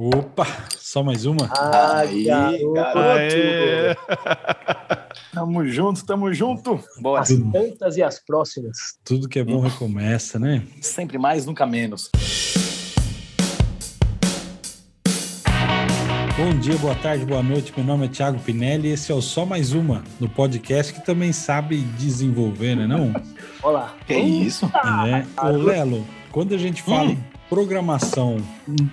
Opa, só mais uma? Ah, Aí, garoto. garoto. tamo junto, tamo junto. Boa. As tantas e as próximas. Tudo que é bom recomeça, né? Sempre mais, nunca menos. Bom dia, boa tarde, boa noite. Meu nome é Thiago Pinelli e esse é o Só Mais Uma, no podcast que também sabe desenvolver, né não? Olá. Que isso? É. Ô, Lelo, quando a gente fala hum programação,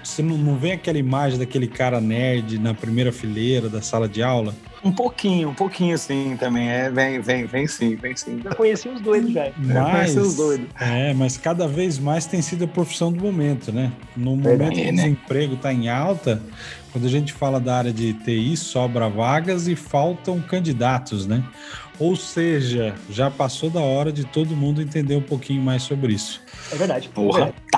você não, vê aquela imagem daquele cara nerd na primeira fileira da sala de aula? Um pouquinho, um pouquinho sim também. É, vem, vem, vem sim, vem sim. Eu conheci os doidos, velho. Mas, os doidos. É, mas cada vez mais tem sido a profissão do momento, né? No momento que o né? desemprego está em alta, quando a gente fala da área de TI, sobra vagas e faltam candidatos, né? Ou seja, já passou da hora de todo mundo entender um pouquinho mais sobre isso. É verdade. Porra, é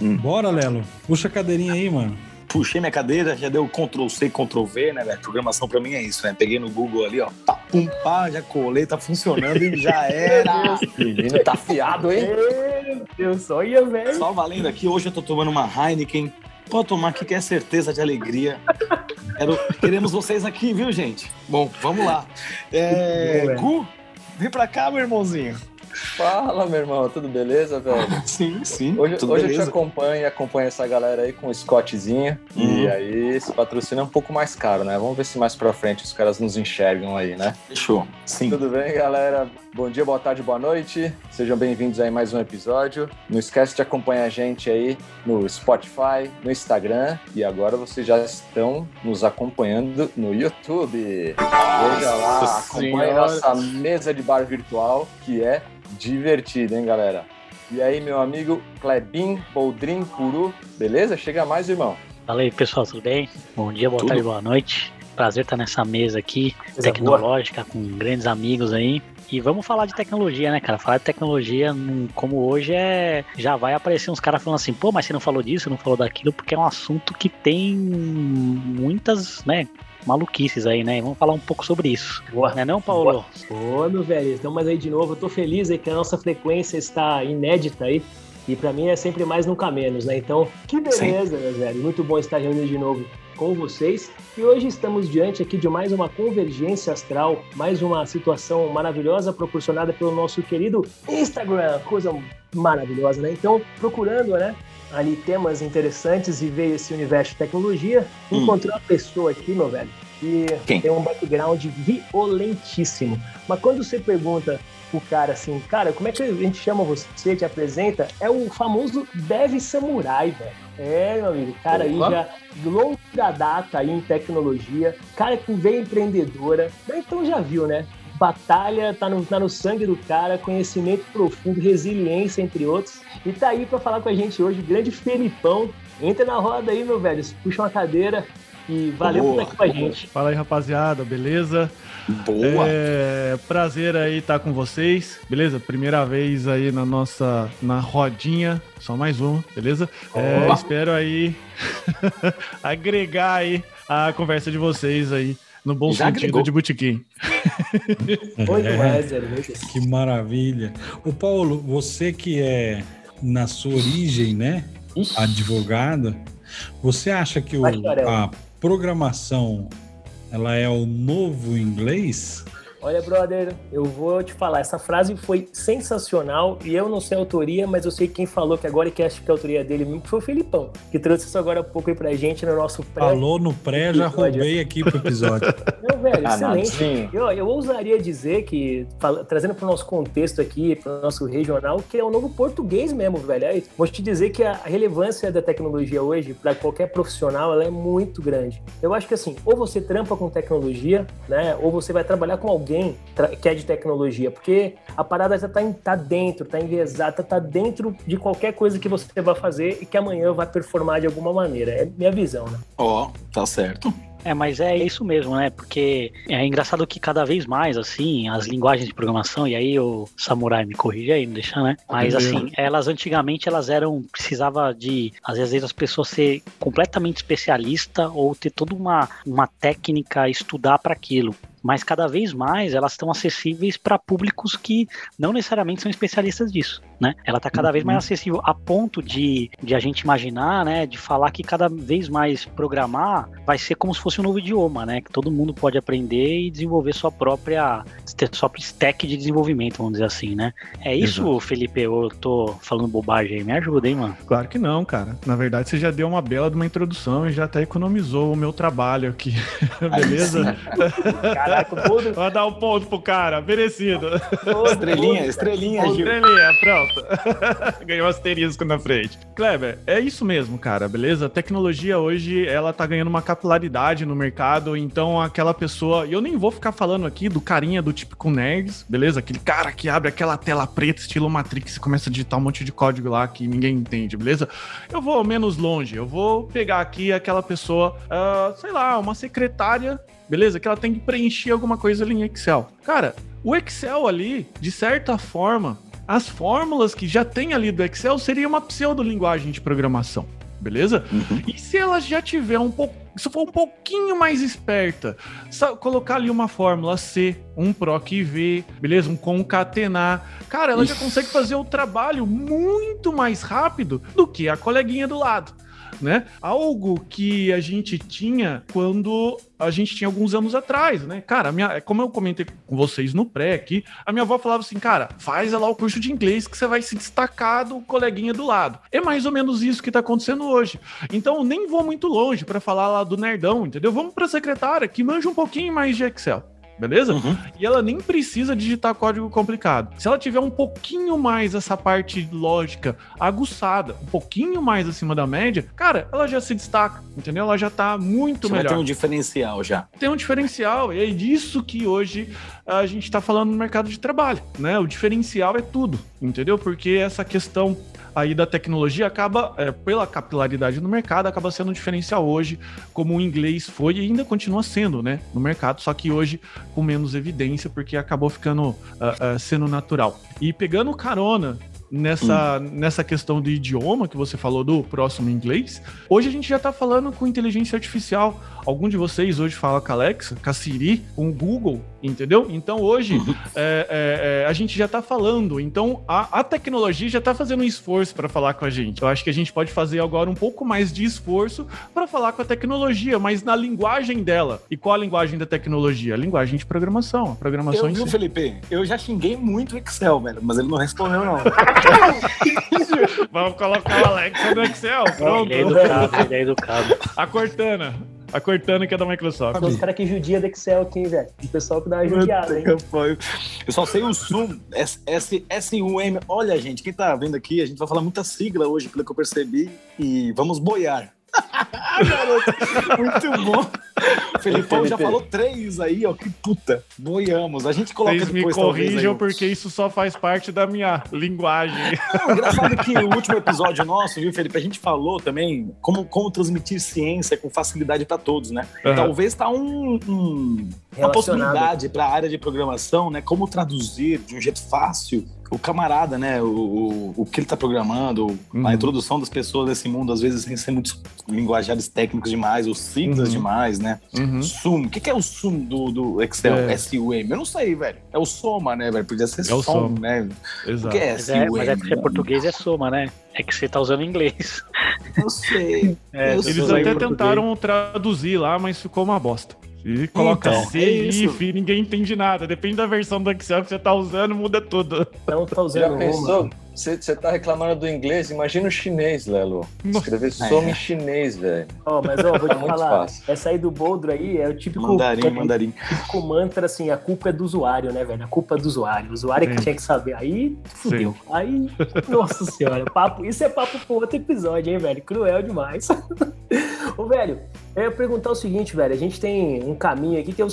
Hum. Bora, Lelo. Puxa a cadeirinha aí, mano. Puxei minha cadeira, já deu Ctrl C, Ctrl V, né, velho? Programação pra mim é isso, né? Peguei no Google ali, ó, tá, pum, pá, já colei, tá funcionando e já era. Menino tá fiado, hein? Meu Deus, só ia, velho. Só valendo aqui, hoje eu tô tomando uma Heineken. Pode tomar aqui que é certeza de alegria. Quero, queremos vocês aqui, viu, gente? Bom, vamos lá. É, Gu, vem pra cá, meu irmãozinho. Fala, meu irmão, tudo beleza, velho? Sim, sim. Hoje, hoje eu te acompanho e acompanho essa galera aí com o Scottzinho. Uhum. E aí, esse patrocínio é um pouco mais caro, né? Vamos ver se mais pra frente os caras nos enxergam aí, né? Fechou. Sim. Tudo bem, galera? Bom dia, boa tarde, boa noite. Sejam bem-vindos aí a mais um episódio. Não esquece de acompanhar a gente aí no Spotify, no Instagram e agora vocês já estão nos acompanhando no YouTube. Veja lá, acompanhe nossa mesa de bar virtual, que é divertido, hein, galera? E aí, meu amigo Klebin Boldrin Puru, beleza? Chega mais, irmão. Fala aí, pessoal, tudo bem? Bom dia, boa tudo. tarde, boa noite. Prazer estar nessa mesa aqui, Coisa tecnológica, boa. com grandes amigos aí. E vamos falar de tecnologia, né, cara? Falar de tecnologia, como hoje é. Já vai aparecer uns caras falando assim, pô, mas você não falou disso, não falou daquilo, porque é um assunto que tem muitas, né? maluquices aí, né? vamos falar um pouco sobre isso. Boa. Não é não, Paulo? Boa, meu velho. Estamos aí de novo. Eu tô feliz aí que a nossa frequência está inédita aí. E para mim é sempre mais nunca menos, né? Então, que beleza, Sim. meu velho. Muito bom estar reunido de novo com vocês. E hoje estamos diante aqui de mais uma convergência astral, mais uma situação maravilhosa proporcionada pelo nosso querido Instagram. Coisa maravilhosa, né? Então, procurando, né? ali temas interessantes e veio esse universo de tecnologia, hum. encontrei uma pessoa aqui, meu velho, que Quem? tem um background violentíssimo. Mas quando você pergunta o cara assim, cara, como é que a gente chama você, te apresenta? É o famoso Dev Samurai, velho. É, meu amigo, cara aí já longa data aí em tecnologia, cara que veio empreendedora, então já viu, né? batalha tá no, tá no sangue do cara, conhecimento profundo, resiliência, entre outros. E tá aí para falar com a gente hoje, o grande Felipão. Entra na roda aí, meu velho, puxa uma cadeira e valeu Boa. por estar aqui com a gente. Fala aí, rapaziada, beleza? Boa! É, prazer aí estar com vocês, beleza? Primeira vez aí na nossa, na rodinha, só mais uma, beleza? É, espero aí agregar aí a conversa de vocês aí no bom Já sentido agregou. de botequim. é, que maravilha. O Paulo, você que é na sua origem, né, advogado, você acha que o, a programação ela é o novo inglês? Olha, brother, eu vou te falar, essa frase foi sensacional e eu não sei a autoria, mas eu sei quem falou que agora e que acho que a autoria dele mesmo foi o Felipão, que trouxe isso agora há pouco aí pra gente no nosso pré. Falou no pré, já roubei aqui pro episódio. Não, velho, ah, excelente. Eu, eu ousaria dizer que, fala, trazendo pro nosso contexto aqui, pro nosso regional, que é o novo português mesmo, velho. É vou te dizer que a relevância da tecnologia hoje, para qualquer profissional, ela é muito grande. Eu acho que assim, ou você trampa com tecnologia, né, ou você vai trabalhar com alguém alguém que é de tecnologia, porque a parada já está tá dentro, está enviesada, está dentro de qualquer coisa que você vai fazer e que amanhã vai performar de alguma maneira. É minha visão, né? Ó, oh, tá certo. É, mas é isso mesmo, né? Porque é engraçado que cada vez mais, assim, as linguagens de programação, e aí o Samurai me corrige aí, não deixa, né? Mas assim, elas antigamente elas eram, precisava de, às vezes as pessoas ser completamente especialista ou ter toda uma, uma técnica, estudar para aquilo. Mas cada vez mais elas estão acessíveis para públicos que não necessariamente são especialistas disso, né? Ela está cada uhum. vez mais acessível a ponto de, de a gente imaginar, né, de falar que cada vez mais programar vai ser como se fosse um novo idioma, né, que todo mundo pode aprender e desenvolver sua própria sua stack de desenvolvimento, vamos dizer assim, né? É isso, Exato. Felipe? Eu tô falando bobagem aí, me ajuda, hein, mano? Claro que não, cara. Na verdade, você já deu uma bela de uma introdução e já até economizou o meu trabalho aqui. Beleza? Caraca, todo... Vai dar um ponto pro cara, merecido. Estrelinha, estrelinha, Gil. Estrelinha, pronto. Ganhou asterisco na frente. Kleber, é isso mesmo, cara, beleza? A tecnologia hoje, ela tá ganhando uma capilaridade no mercado, então aquela pessoa, e eu nem vou ficar falando aqui do carinha do típico nerds, beleza? Aquele cara que abre aquela tela preta, estilo Matrix, e começa a digitar um monte de código lá que ninguém entende, beleza? Eu vou menos longe, eu vou pegar aqui aquela pessoa, uh, sei lá, uma secretária beleza? Que ela tem que preencher alguma coisa ali em Excel. Cara, o Excel ali, de certa forma, as fórmulas que já tem ali do Excel seria uma pseudo-linguagem de programação, beleza? Uhum. E se ela já tiver um pouco, se for um pouquinho mais esperta, colocar ali uma fórmula C, um proc v, beleza? Um concatenar, cara, ela já consegue fazer o trabalho muito mais rápido do que a coleguinha do lado né? Algo que a gente tinha quando a gente tinha alguns anos atrás, né? Cara, minha, como eu comentei com vocês no pré aqui, a minha avó falava assim, cara, faz lá o curso de inglês que você vai se destacar do coleguinha do lado. É mais ou menos isso que tá acontecendo hoje. Então, nem vou muito longe para falar lá do nerdão, entendeu? Vamos para secretária que manja um pouquinho mais de Excel beleza? Uhum. E ela nem precisa digitar código complicado. Se ela tiver um pouquinho mais essa parte lógica aguçada, um pouquinho mais acima da média, cara, ela já se destaca, entendeu? Ela já tá muito Você melhor. Ter um diferencial já. Tem um diferencial, e é disso que hoje a gente tá falando no mercado de trabalho, né? O diferencial é tudo, entendeu? Porque essa questão aí da tecnologia acaba, é, pela capilaridade no mercado, acaba sendo um diferencial hoje, como o inglês foi e ainda continua sendo, né, no mercado, só que hoje com menos evidência, porque acabou ficando uh, uh, sendo natural. E pegando carona nessa, hum. nessa questão do idioma que você falou do próximo inglês, hoje a gente já está falando com inteligência artificial. Algum de vocês hoje fala com a Alexa, com a Siri, com o Google, entendeu? Então hoje uhum. é, é, é, a gente já está falando, então a, a tecnologia já está fazendo um esforço para falar com a gente. Eu acho que a gente pode fazer agora um pouco mais de esforço para falar com a tecnologia, mas na linguagem dela. E qual a linguagem da tecnologia? A linguagem de programação, a programação eu, em si. Felipe, eu já xinguei muito o Excel, velho, mas ele não respondeu não. Vamos colocar o Alexa no Excel. Pronto. Ele é educado, ele é educado. A Cortana. A Cortana que é da Microsoft. Os caras que judia do Excel aqui, velho. O pessoal que dá uma judiada, hein? Eu só sei o Zoom, S-U-M. Olha, gente, quem tá vendo aqui, a gente vai falar muita sigla hoje, pelo que eu percebi, e vamos boiar. Muito bom. O Felipão já falou três aí, ó. Que puta. Boiamos. A gente coloca Vocês me corrijam porque isso só faz parte da minha linguagem. Não, engraçado que o último episódio nosso, viu, Felipe? A gente falou também como, como transmitir ciência com facilidade para todos, né? Uhum. Talvez tá um, um uma possibilidade para a área de programação, né? Como traduzir de um jeito fácil o camarada, né? O, o, o que ele está programando, uhum. a introdução das pessoas nesse mundo, às vezes sem ser muitos linguajares técnicos demais, ou siglas uhum. demais, né? Uhum. Sum. O que, que, é o sum do, do Excel? É. S-U-M. Eu não sei, velho. É o soma, né, velho? Podia ser é som, som, né? Exato. O que é S-U-M? Mas é, mas é porque português é soma, né? É que você tá usando inglês. Eu sei. É, eu eles sei. até tentaram traduzir lá, mas ficou uma bosta. E coloca então, C, é IF, ninguém entende nada. Depende da versão do Excel que você tá usando, muda tudo. Não tá usando Já pensou? Você, você tá reclamando do inglês, imagina o chinês, Lelo. Escrever some é. em chinês, velho. Ó, oh, mas ó, vou te falar, fácil. essa aí do Boldro aí é o típico... Mandarim, é, mandarim. Típico mantra, assim, a culpa é do usuário, né, velho? A culpa é do usuário. O usuário Sim. que tinha que saber. Aí, fudeu. Sim. Aí, nossa senhora, papo, isso é papo pro outro episódio, hein, velho? Cruel demais. Ô, velho, eu ia perguntar o seguinte, velho. A gente tem um caminho aqui que é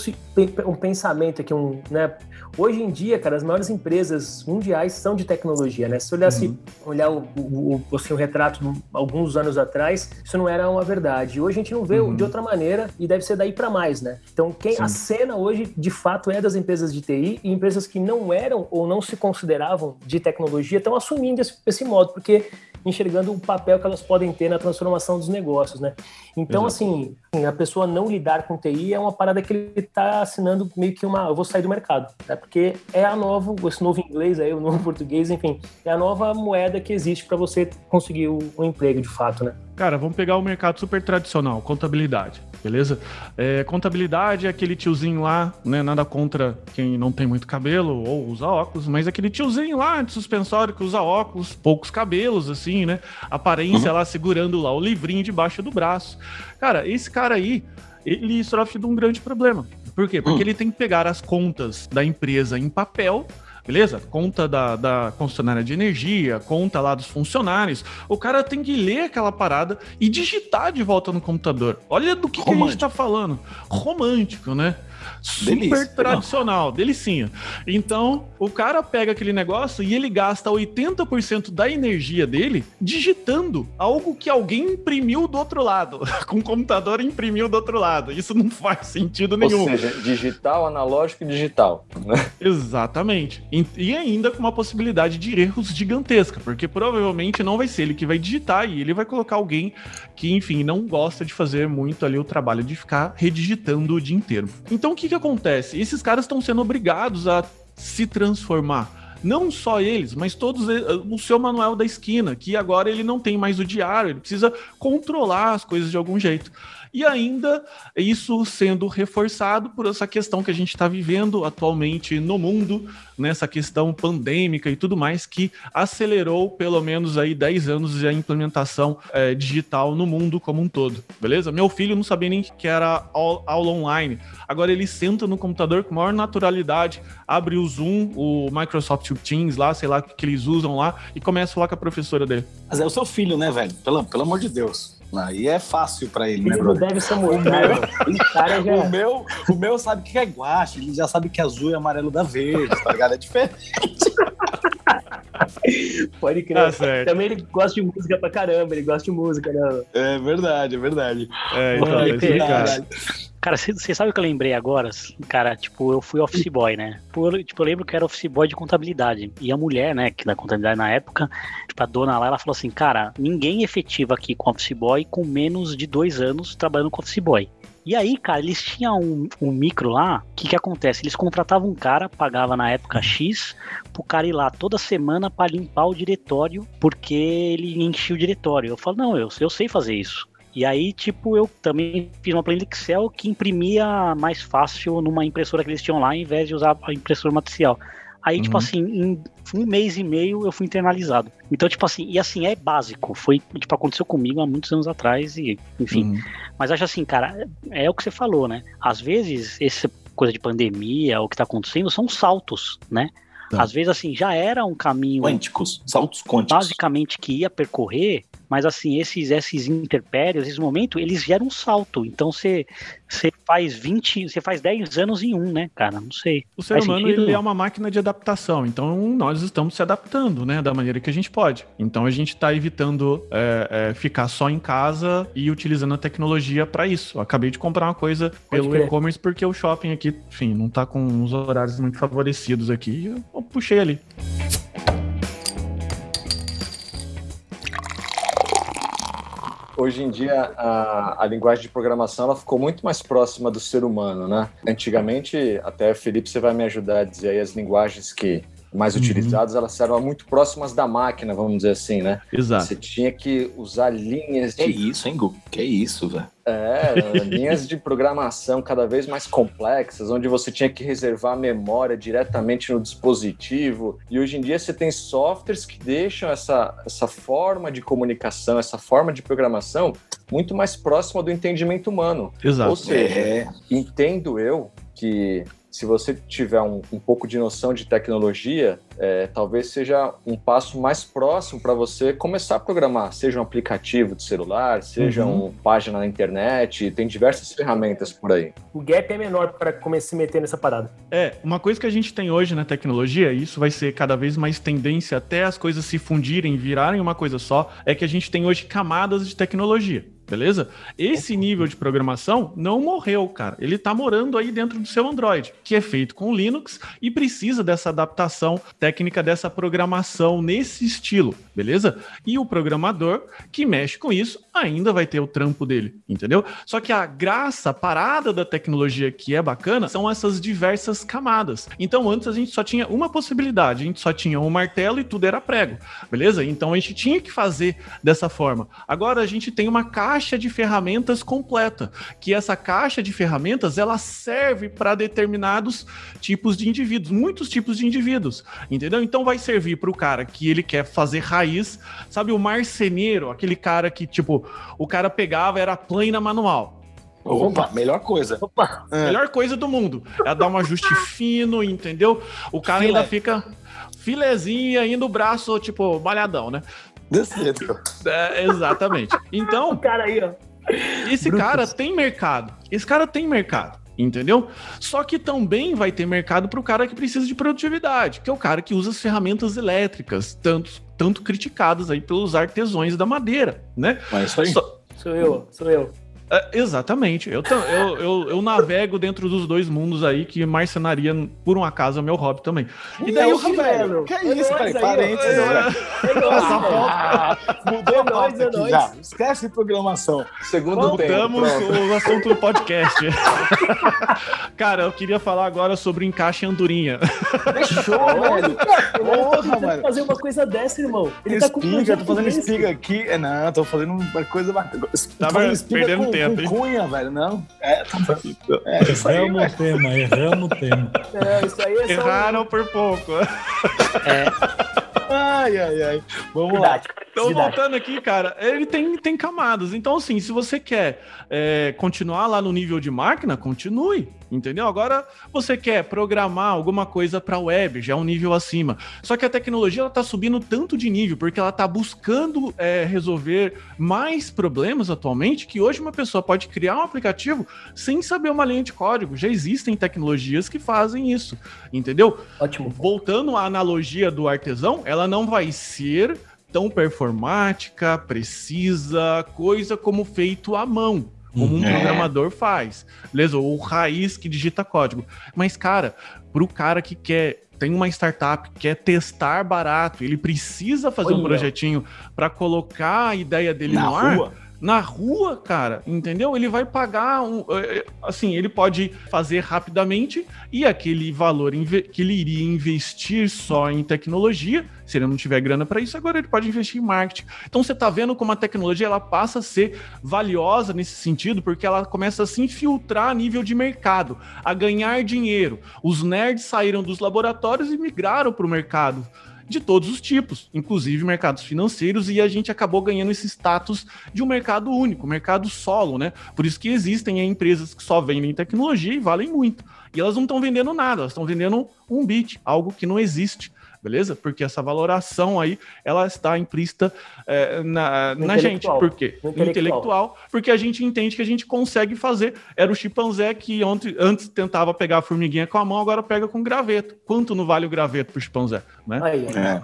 um pensamento aqui, um, né? Hoje em dia, cara, as maiores empresas mundiais são de tecnologia, né? Se olhasse, uhum. olhar o, o, o, assim, o retrato alguns anos atrás, isso não era uma verdade. Hoje a gente não vê uhum. de outra maneira e deve ser daí para mais, né? Então, quem Sim. a cena hoje, de fato, é das empresas de TI e empresas que não eram ou não se consideravam de tecnologia estão assumindo esse, esse modo, porque enxergando o papel que elas podem ter na transformação dos negócios, né? Então, Exato. assim, a pessoa não lidar com TI é uma parada que ele está assinando meio que uma. Eu vou sair do mercado, tá? porque é a nova, esse novo inglês aí, o novo português, enfim, é a nova moeda que existe para você conseguir o, o emprego de fato, né? Cara, vamos pegar o mercado super tradicional, contabilidade beleza? É, contabilidade é aquele tiozinho lá, né? Nada contra quem não tem muito cabelo ou usa óculos, mas aquele tiozinho lá de suspensório que usa óculos, poucos cabelos, assim, né? Aparência uhum. lá segurando lá o livrinho debaixo do braço. Cara, esse cara aí, ele sofre de um grande problema. Por quê? Porque uhum. ele tem que pegar as contas da empresa em papel beleza? Conta da, da concessionária de energia, conta lá dos funcionários. O cara tem que ler aquela parada e digitar de volta no computador. Olha do que, que a gente tá falando. Romântico, né? Super Delícia. tradicional, não. delicinha. Então, o cara pega aquele negócio e ele gasta 80% da energia dele digitando algo que alguém imprimiu do outro lado, com o computador imprimiu do outro lado. Isso não faz sentido nenhum. Ou seja, digital, analógico e digital. Né? Exatamente. E ainda com uma possibilidade de erros gigantesca, porque provavelmente não vai ser ele que vai digitar e ele vai colocar alguém que, enfim, não gosta de fazer muito ali o trabalho de ficar redigitando o dia inteiro. Então, o que, que acontece? Esses caras estão sendo obrigados a se transformar. Não só eles, mas todos o seu Manuel da esquina, que agora ele não tem mais o diário, ele precisa controlar as coisas de algum jeito. E ainda isso sendo reforçado por essa questão que a gente está vivendo atualmente no mundo, nessa questão pandêmica e tudo mais, que acelerou pelo menos aí 10 anos a implementação é, digital no mundo como um todo, beleza? Meu filho não sabia nem que era aula online. Agora ele senta no computador com maior naturalidade, abre o Zoom, o Microsoft Teams lá, sei lá que eles usam lá, e começa a falar com a professora dele. Mas é o seu filho, né, velho? Pelo, pelo amor de Deus. Aí é fácil pra ele, né, Ele deve ser muito. O, o, meu, o meu sabe que é guache, ele já sabe que azul e amarelo dá verde, tá ligado? É diferente. Pode crer. Tá Também ele gosta de música pra caramba, ele gosta de música, né? É verdade, é verdade. É, então, é, é, Cara, você sabe o que eu lembrei agora? Cara, tipo, eu fui office boy, né? Tipo, eu lembro que era office boy de contabilidade. E a mulher, né, que da contabilidade na época, tipo, a dona lá, ela falou assim, cara, ninguém efetiva aqui com office boy com menos de dois anos trabalhando com office boy. E aí, cara, eles tinham um, um micro lá. O que que acontece? Eles contratavam um cara, pagava na época X, pro cara ir lá toda semana para limpar o diretório, porque ele enchia o diretório. Eu falo, não, eu, eu sei fazer isso. E aí, tipo, eu também fiz uma planilha Excel que imprimia mais fácil numa impressora que eles tinham lá, ao invés de usar a impressora matricial. Aí, tipo uhum. tipo assim, em um mês e meio eu fui internalizado. Então, tipo assim, e assim, é básico. Foi, tipo, aconteceu comigo há muitos anos atrás e, enfim. Uhum. Mas acho assim, cara, é o que você falou, né? Às vezes, essa coisa de pandemia, o que tá acontecendo, são saltos, né? Tá. Às vezes, assim, já era um caminho. Quânticos, saltos quânticos. Basicamente, que ia percorrer, mas assim, esses, esses interpérios, esses momentos, eles geram um salto. Então você faz 20, você faz 10 anos em um, né, cara? Não sei. O ser humano ele é uma máquina de adaptação, então nós estamos se adaptando, né, da maneira que a gente pode. Então a gente está evitando é, é, ficar só em casa e utilizando a tecnologia para isso. Eu acabei de comprar uma coisa pelo e-commerce porque o shopping aqui, enfim, não está com os horários muito favorecidos aqui. Eu puxei ali. Hoje em dia a, a linguagem de programação ela ficou muito mais próxima do ser humano, né? Antigamente, até Felipe, você vai me ajudar a dizer aí as linguagens que mais uhum. utilizadas, elas eram muito próximas da máquina, vamos dizer assim, né? Exato. Você tinha que usar linhas de. Que isso, hein, Gu? Que isso, velho? É, linhas de programação cada vez mais complexas, onde você tinha que reservar a memória diretamente no dispositivo. E hoje em dia você tem softwares que deixam essa, essa forma de comunicação, essa forma de programação muito mais próxima do entendimento humano. Exato. Ou seja, é. entendo eu que se você tiver um, um pouco de noção de tecnologia, é, talvez seja um passo mais próximo para você começar a programar, seja um aplicativo de celular, seja uhum. uma página na internet, tem diversas ferramentas por aí. O gap é menor para começar a se meter nessa parada. É, uma coisa que a gente tem hoje na tecnologia, e isso vai ser cada vez mais tendência até as coisas se fundirem, virarem uma coisa só, é que a gente tem hoje camadas de tecnologia. Beleza? Esse nível de programação não morreu, cara. Ele tá morando aí dentro do seu Android, que é feito com Linux e precisa dessa adaptação técnica dessa programação nesse estilo, beleza? E o programador que mexe com isso ainda vai ter o trampo dele, entendeu? Só que a graça, a parada da tecnologia que é bacana são essas diversas camadas. Então antes a gente só tinha uma possibilidade, a gente só tinha um martelo e tudo era prego, beleza? Então a gente tinha que fazer dessa forma. Agora a gente tem uma caixa de ferramentas completa, que essa caixa de ferramentas ela serve para determinados tipos de indivíduos, muitos tipos de indivíduos, entendeu? Então vai servir para o cara que ele quer fazer raiz, sabe o marceneiro, aquele cara que tipo o cara pegava era plana manual. Opa, melhor coisa. Opa, é. melhor coisa do mundo. É dar um ajuste fino, entendeu? O cara Filé. ainda fica filezinho ainda o braço, tipo, malhadão, né? Desse jeito. É, exatamente. Então. o cara aí, ó. Esse Brutus. cara tem mercado. Esse cara tem mercado. Entendeu? Só que também vai ter mercado para o cara que precisa de produtividade, que é o cara que usa as ferramentas elétricas, tanto, tanto criticadas aí pelos artesões da madeira, né? Mas isso aí. Só... Sou eu, sou eu. É, exatamente. Eu, eu, eu, eu, navego dentro dos dois mundos aí, que marcenaria, por um acaso, é meu hobby também. E daí, o velho? Que é isso, cara? Parênteses, Mudou a pauta aqui já. Esquece de programação. Segundo Voltamos o assunto do podcast. cara, eu queria falar agora sobre encaixe andorinha. Show, velho. Porra, mano. fazer uma coisa dessa, irmão. Ele espiga, tá com tô fazendo espiga aqui. É, não, tô fazendo uma coisa bacana. Tava perdendo tempo tempo, hein? Cunha, velho, não. É, tá é, erramos o tema, erramos o tema. É, isso aí é Erraram por pouco. É. Ai, ai, ai. Vamos Verdade. lá. Então, voltando aqui, cara, ele tem, tem camadas. Então, assim, se você quer é, continuar lá no nível de máquina, continue. Entendeu? Agora você quer programar alguma coisa para web, já é um nível acima. Só que a tecnologia ela tá subindo tanto de nível, porque ela tá buscando é, resolver mais problemas atualmente, que hoje uma pessoa pode criar um aplicativo sem saber uma linha de código. Já existem tecnologias que fazem isso. Entendeu? Ótimo. Voltando à analogia do artesão, ela não vai ser tão performática, precisa, coisa como feito à mão como um é. programador faz. Beleza? Ou raiz que digita código. Mas, cara, pro cara que quer tem uma startup quer testar barato, ele precisa fazer Olha. um projetinho para colocar a ideia dele Na no ar. Rua na rua, cara, entendeu? Ele vai pagar um, é, é, assim, ele pode fazer rapidamente e aquele valor que ele iria investir só em tecnologia, se ele não tiver grana para isso, agora ele pode investir em marketing. Então você tá vendo como a tecnologia ela passa a ser valiosa nesse sentido, porque ela começa a se infiltrar a nível de mercado, a ganhar dinheiro. Os nerds saíram dos laboratórios e migraram para o mercado de todos os tipos, inclusive mercados financeiros, e a gente acabou ganhando esse status de um mercado único, mercado solo, né? Por isso que existem empresas que só vendem tecnologia e valem muito. E elas não estão vendendo nada, elas estão vendendo um bit, algo que não existe beleza? Porque essa valoração aí, ela está implícita é, na, na gente. Por quê? Intelectual. intelectual. Porque a gente entende que a gente consegue fazer. Era o chimpanzé que ontem, antes tentava pegar a formiguinha com a mão, agora pega com graveto. Quanto não vale o graveto pro chimpanzé? Né? Aí, é.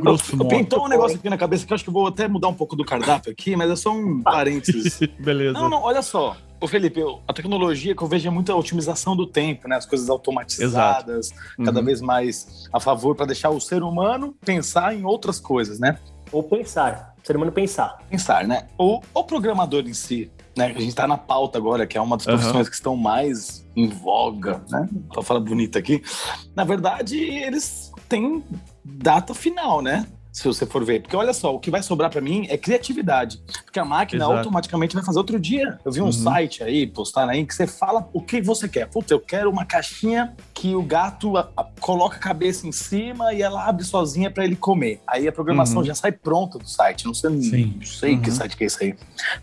grosso modo. Pintou um negócio aqui na cabeça que eu acho que eu vou até mudar um pouco do cardápio aqui, mas é só um parênteses. Beleza. Não, não, olha só. Ô Felipe, a tecnologia que eu vejo é muita otimização do tempo, né? As coisas automatizadas, uhum. cada vez mais a favor para deixar o ser humano pensar em outras coisas, né? Ou pensar, o ser humano pensar. Pensar, né? O, o programador em si, né? A gente está na pauta agora, que é uma das profissões uhum. que estão mais em voga, né? Pra falar bonita aqui. Na verdade, eles têm data final, né? Se você for ver. Porque olha só, o que vai sobrar para mim é criatividade. Porque a máquina Exato. automaticamente vai fazer outro dia. Eu vi um uhum. site aí, postar aí, que você fala o que você quer. Puta, eu quero uma caixinha que o gato a, a, coloca a cabeça em cima e ela abre sozinha para ele comer. Aí a programação uhum. já sai pronta do site. Não sei, Sim. não sei uhum. que site que é isso aí.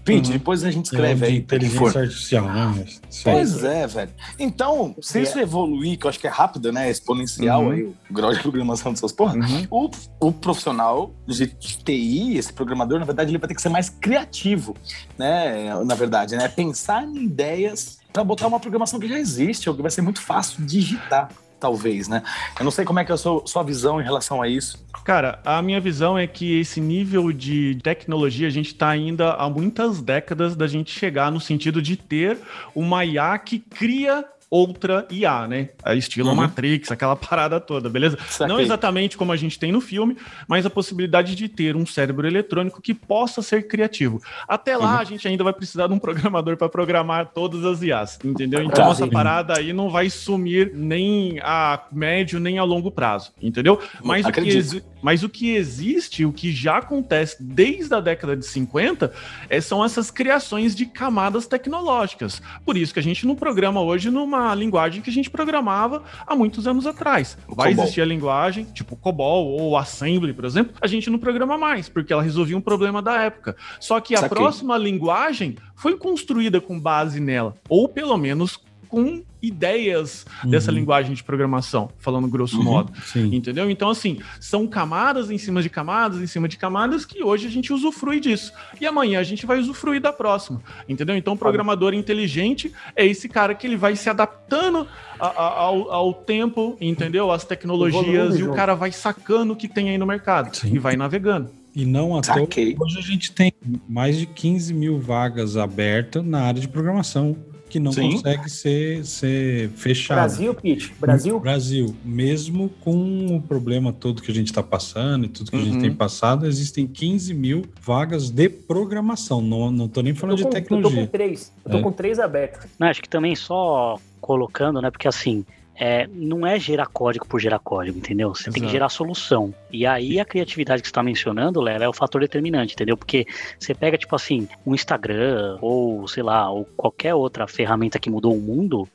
Pinte, uhum. depois a gente escreve é, aí. Inteligência artificial, né? Pois é, velho. Então, se isso evoluir, que eu acho que é rápido, né? Exponencial uhum. aí, o grau de programação dessas porra, uhum. o, o profissional profissional de TI, esse programador, na verdade, ele vai ter que ser mais criativo, né? Na verdade, né? Pensar em ideias para botar uma programação que já existe, ou que vai ser muito fácil digitar. talvez, né? Eu não sei como é que é a sua, sua visão em relação a isso. Cara, a minha visão é que esse nível de tecnologia, a gente está ainda há muitas décadas da gente chegar no sentido de ter uma IA que cria outra IA, né? A estilo uhum. Matrix, aquela parada toda, beleza? Saquei. Não exatamente como a gente tem no filme, mas a possibilidade de ter um cérebro eletrônico que possa ser criativo. Até lá, uhum. a gente ainda vai precisar de um programador para programar todas as IAs, entendeu? Então, essa parada aí não vai sumir nem a médio nem a longo prazo, entendeu? Mas o, que, mas o que existe, o que já acontece desde a década de 50, é, são essas criações de camadas tecnológicas. Por isso que a gente não programa hoje numa uma linguagem que a gente programava há muitos anos atrás. Vai Cobol. existir a linguagem, tipo COBOL ou Assembly, por exemplo, a gente não programa mais, porque ela resolvia um problema da época. Só que a Saquei. próxima linguagem foi construída com base nela, ou pelo menos com ideias uhum. dessa linguagem de programação, falando grosso uhum, modo. Sim. Entendeu? Então, assim, são camadas em cima de camadas, em cima de camadas, que hoje a gente usufrui disso. E amanhã a gente vai usufruir da próxima. Entendeu? Então, o programador inteligente é esse cara que ele vai se adaptando a, a, ao, ao, tempo, entendeu? As tecnologias, e o cara vai sacando o que tem aí no mercado sim. e vai navegando. E não à toa, hoje a gente tem mais de 15 mil vagas abertas na área de programação que não Sim. consegue ser, ser fechado. Brasil, Pete? Brasil? Brasil. Mesmo com o problema todo que a gente está passando e tudo que uhum. a gente tem uhum. passado, existem 15 mil vagas de programação. Não, não tô nem falando tô de tecnologia. Eu tô com três. Eu tô é. com três abertos. Não, acho que também só colocando, né? Porque assim, é, não é gerar código por gerar código, entendeu? Você Exato. tem que gerar solução. E aí a criatividade que você está mencionando, Léo, é o fator determinante, entendeu? Porque você pega, tipo assim, um Instagram, ou sei lá, ou qualquer outra ferramenta que mudou o mundo,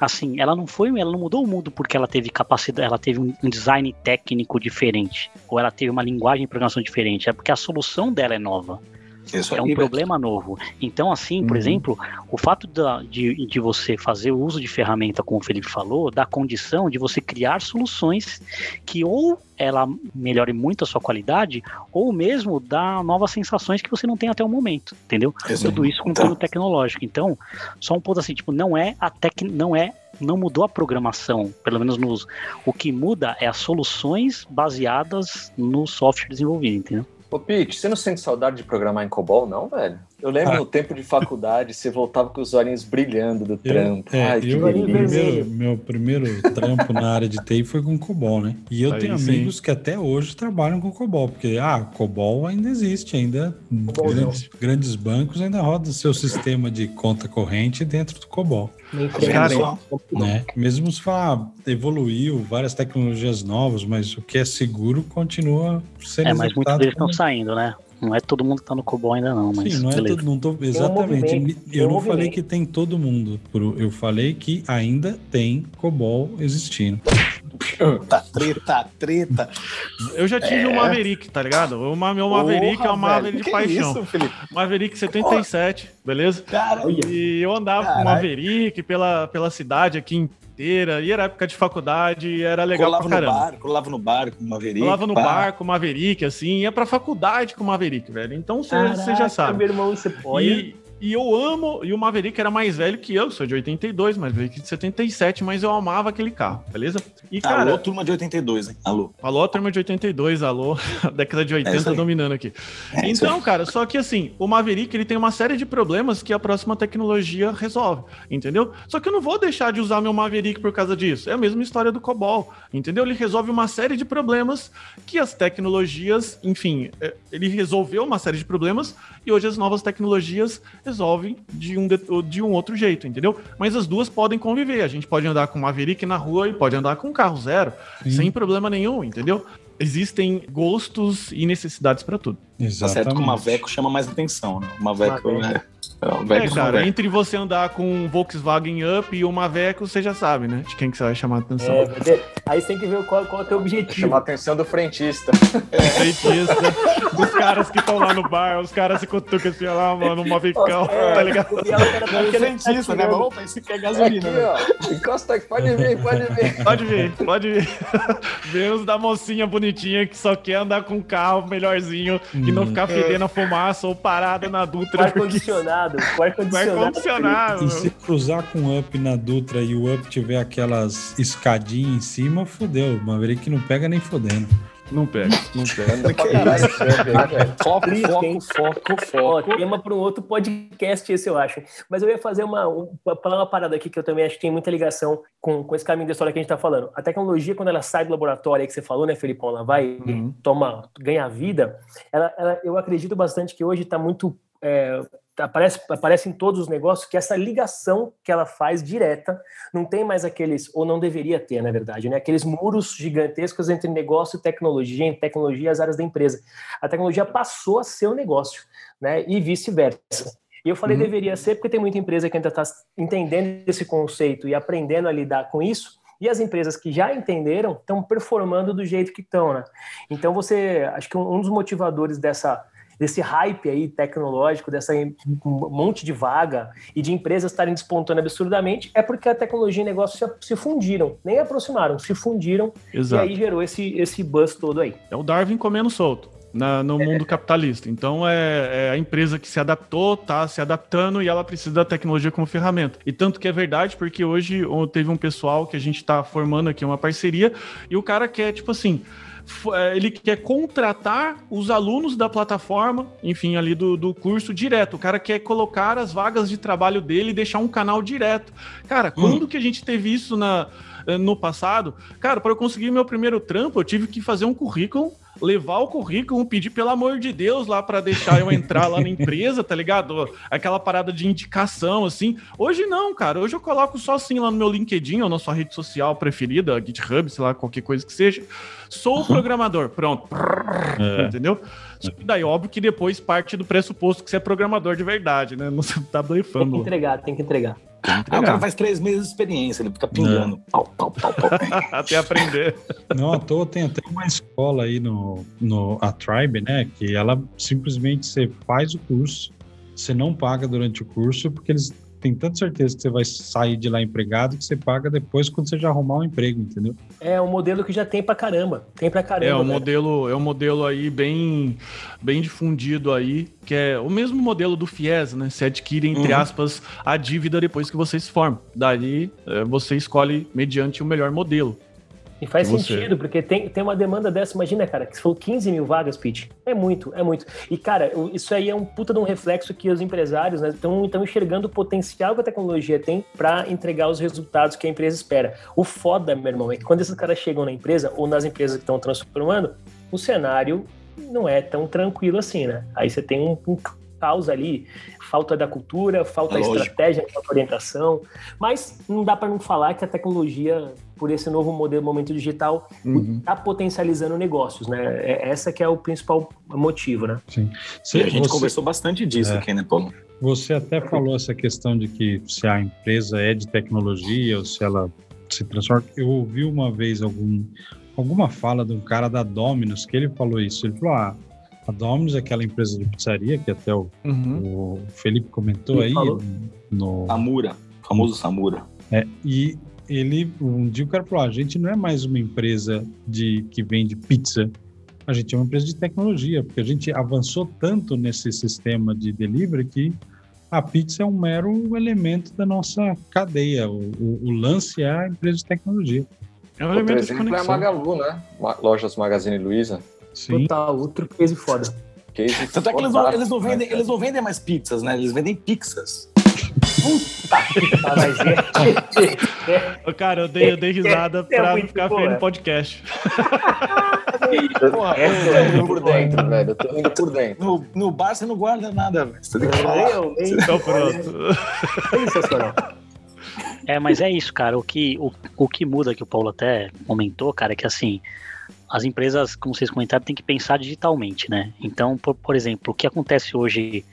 assim, ela não foi, ela não mudou o mundo porque ela teve capacidade, ela teve um, um, design técnico diferente, ou ela teve uma linguagem de programação diferente, é porque a solução dela é nova. Isso é um problema novo. Então, assim, por uhum. exemplo, o fato da, de, de você fazer o uso de ferramenta, como o Felipe falou, dá condição de você criar soluções que ou ela melhore muito a sua qualidade, ou mesmo dá novas sensações que você não tem até o momento, entendeu? Tudo isso com então. tecnológico. Então, só um ponto assim, tipo, não é a tec... não é não mudou a programação, pelo menos nos o que muda é as soluções baseadas no software desenvolvido, entendeu? Ô, Pete, você não sente saudade de programar em COBOL, não, velho? Eu lembro ah. no tempo de faculdade, você voltava com os olhinhos brilhando do trampo. É, Ai, eu, primeiro, meu primeiro trampo na área de TI foi com COBOL, né? E eu Aí, tenho sim. amigos que até hoje trabalham com COBOL, porque, ah, COBOL ainda existe, ainda grandes, grandes, bancos ainda rodam seu sistema de conta corrente dentro do COBOL. Cara, né? Mesmo se falar, evoluiu várias tecnologias novas, mas o que é seguro continua sendo É, mas muitos deles estão saindo, né? Não é todo mundo que tá no COBOL ainda não, mas Sim, não é todo, não tô, exatamente. Um eu não falei que tem todo mundo. Eu falei que ainda tem COBOL existindo. Tá treta, treta. Eu já tive é. um Maverick, tá ligado? O meu Maverick Porra, é um Maverick de paixão. É isso, Maverick 77, Porra. beleza? Cara, e eu andava Caralho. com o Maverick pela, pela cidade aqui em inteira, e era época de faculdade, e era legal colava pra caramba. No bar, colava no bar com o Maverick. Colava no pá. bar com o Maverick, assim, ia pra faculdade com o Maverick, velho. Então você já sabe. Meu irmão, você pode. E, e eu amo, e o Maverick era mais velho que eu, sou de 82, mas Maverick de 77, mas eu amava aquele carro, beleza? E, cara, alô, turma de 82, hein? Alô. Alô, turma de 82, alô, década de 80 é dominando aqui. É então, cara, só que assim, o Maverick ele tem uma série de problemas que a próxima tecnologia resolve, entendeu? Só que eu não vou deixar de usar meu Maverick por causa disso. É a mesma história do Cobol, entendeu? Ele resolve uma série de problemas que as tecnologias, enfim, é, ele resolveu uma série de problemas e hoje as novas tecnologias resolvem de um, de, de um outro jeito, entendeu? Mas as duas podem conviver. A gente pode andar com Maverick na rua e pode andar com um carro zero, Sim. sem problema nenhum, entendeu? Existem gostos e necessidades para tudo. Exatamente. Tá certo que o Maveco chama mais atenção, né? O Maveco, né? É, é cara, entre você andar com um Volkswagen Up e uma Veco, você já sabe, né? De quem que você vai chamar a atenção. É, aí você tem que ver qual, qual é o teu objetivo. Chamar a atenção do frentista. É. frentista. dos caras que estão lá no bar, os caras se cutucam assim, lá, mano, uma Vicão, é, tá ligado? Não é frentista, né? Vamos é gasolina. Aqui, né? ó, encosta aqui, pode vir, pode vir. Pode vir, pode vir. Vê os da mocinha bonitinha que só quer andar com um carro melhorzinho e e não ficar fedendo a fumaça ou parada na Dutra. Ar-condicionado, ar-condicionado. E se cruzar com o Up na Dutra e o Up tiver aquelas escadinhas em cima, fodeu. O Maverick não pega nem fodendo. Não pega, não pega. Anda pra caralho, né, Foco, foco, foco, foco. Ó, tema para um outro podcast esse, eu acho. Mas eu ia fazer uma, um, falar uma parada aqui que eu também acho que tem muita ligação com, com esse caminho da história que a gente está falando. A tecnologia, quando ela sai do laboratório, aí que você falou, né, Felipão, ela vai Uhum. toma, ganha vida, ela, ela- eu acredito bastante que hoje está muito... é, aparece, aparece em todos os negócios que essa ligação que ela faz direta não tem mais aqueles, ou não deveria ter, na verdade, né? Aqueles muros gigantescos entre negócio e tecnologia, entre tecnologia e as áreas da empresa. A tecnologia passou a ser o negócio, né? E vice-versa. E eu falei Uhum. deveria ser porque tem muita empresa que ainda está entendendo esse conceito e aprendendo a lidar com isso. E as empresas que já entenderam estão performando do jeito que estão, né? Então você, acho que um um dos motivadores dessa desse hype aí tecnológico, dessa monte de vaga e de empresas estarem despontando absurdamente, é porque a tecnologia e negócio se, se fundiram, nem aproximaram, se fundiram Exato. e aí gerou esse esse buzz todo aí. É o Darwin comendo solto. na- no mundo capitalista. Então é, é a empresa que se adaptou, tá se adaptando e ela precisa da tecnologia como ferramenta. E tanto que é verdade, porque hoje teve um pessoal que a gente tá formando aqui uma parceria e o cara quer, tipo assim. É, Ele quer contratar os alunos da plataforma, enfim, ali do, do curso direto. O cara quer colocar as vagas de trabalho dele e deixar um canal direto. Cara, quando que a gente teve isso na, no passado? Cara, para eu conseguir meu primeiro trampo, eu tive que fazer um currículo levar o currículo, pedir pelo amor de Deus lá para deixar eu entrar lá na empresa, tá ligado? Aquela parada de indicação, assim. Hoje não, cara. Hoje eu coloco só assim lá no meu LinkedIn ou na sua rede social preferida, GitHub, sei lá, qualquer coisa que seja. Sou programador. Pronto. É. Entendeu? Só que daí, óbvio que depois parte do pressuposto que você é programador de verdade, né? Não tá Tem que blefando. entregar, tem que entregar. Ah, o cara faz três meses de experiência, ele fica pingando. Pau, pau, pau, pau. Até aprender. Não à toa tem até uma escola aí no, no a Tribe, né? Que ela simplesmente você faz o curso, você não paga durante o curso, porque eles têm tanta certeza que você vai sair de lá empregado que você paga depois quando você já arrumar um emprego, entendeu? É um modelo que já tem pra caramba. Tem pra caramba. É um velho. modelo, é um modelo aí bem, bem difundido aí, que é o mesmo modelo do FIES, né? Você adquire, entre Uhum. aspas, a dívida depois que você se forma. Daí é, você escolhe mediante o melhor modelo. E faz Você. sentido, porque tem, tem uma demanda dessa. Imagina, cara, que se for 15 mil vagas, Pete. É muito, é muito. E, cara, isso aí é um puta de um reflexo que os empresários estão né, enxergando o potencial que a tecnologia tem para entregar os resultados que a empresa espera. O foda, meu irmão, é que quando esses caras chegam na empresa ou nas empresas que estão transformando, o cenário não é tão tranquilo assim, né? Aí você tem um, um caos ali, falta da cultura, falta É lógico. estratégia, falta orientação. Mas não dá para não falar que a tecnologia, por esse novo modelo, momento digital, Uhum. está potencializando negócios, né? É, essa que é o principal motivo, né? Sim. E a gente você, conversou bastante disso É. aqui, né, Paulo? você até falou essa questão de que se a empresa é de tecnologia ou se ela se transforma. Eu ouvi uma vez algum, alguma fala de um cara da Domino's que ele falou isso. Ele falou: ah, a Domino's é aquela empresa de pizzaria que até o, Uhum. o Felipe comentou Ele aí falou. no, Samura, famoso Samura. É, e ele, um dia o cara falou: "Ah, a gente não é mais uma empresa de que vende pizza, a gente é uma empresa de tecnologia, porque a gente avançou tanto nesse sistema de delivery que a pizza é um mero elemento da nossa cadeia. O, o- o lance é a empresa de tecnologia. É um Outro exemplo é a. Magalu, né? Ma- Lojas Magazine Luiza. Sim. Total, outro case foda. Case Tanto é que eles não, eles, não vendem, eles não vendem mais pizzas, né? Eles vendem pizzas. Mas é, é, Ô, Cara, eu dei, eu dei risada É pra muito ficar boa. feio no podcast. Porra, Eu é tô indo por dentro, velho. Eu tô indo por dentro. no, no bar você não guarda nada, velho. Você tem que falar. Realmente, Então pronto. sensacional. É, mas é isso, cara. O que, o, o que muda, que o Paulo até comentou, cara, é que assim, as empresas, como vocês comentaram, tem que pensar digitalmente, né? Então, por, por exemplo, o que acontece hoje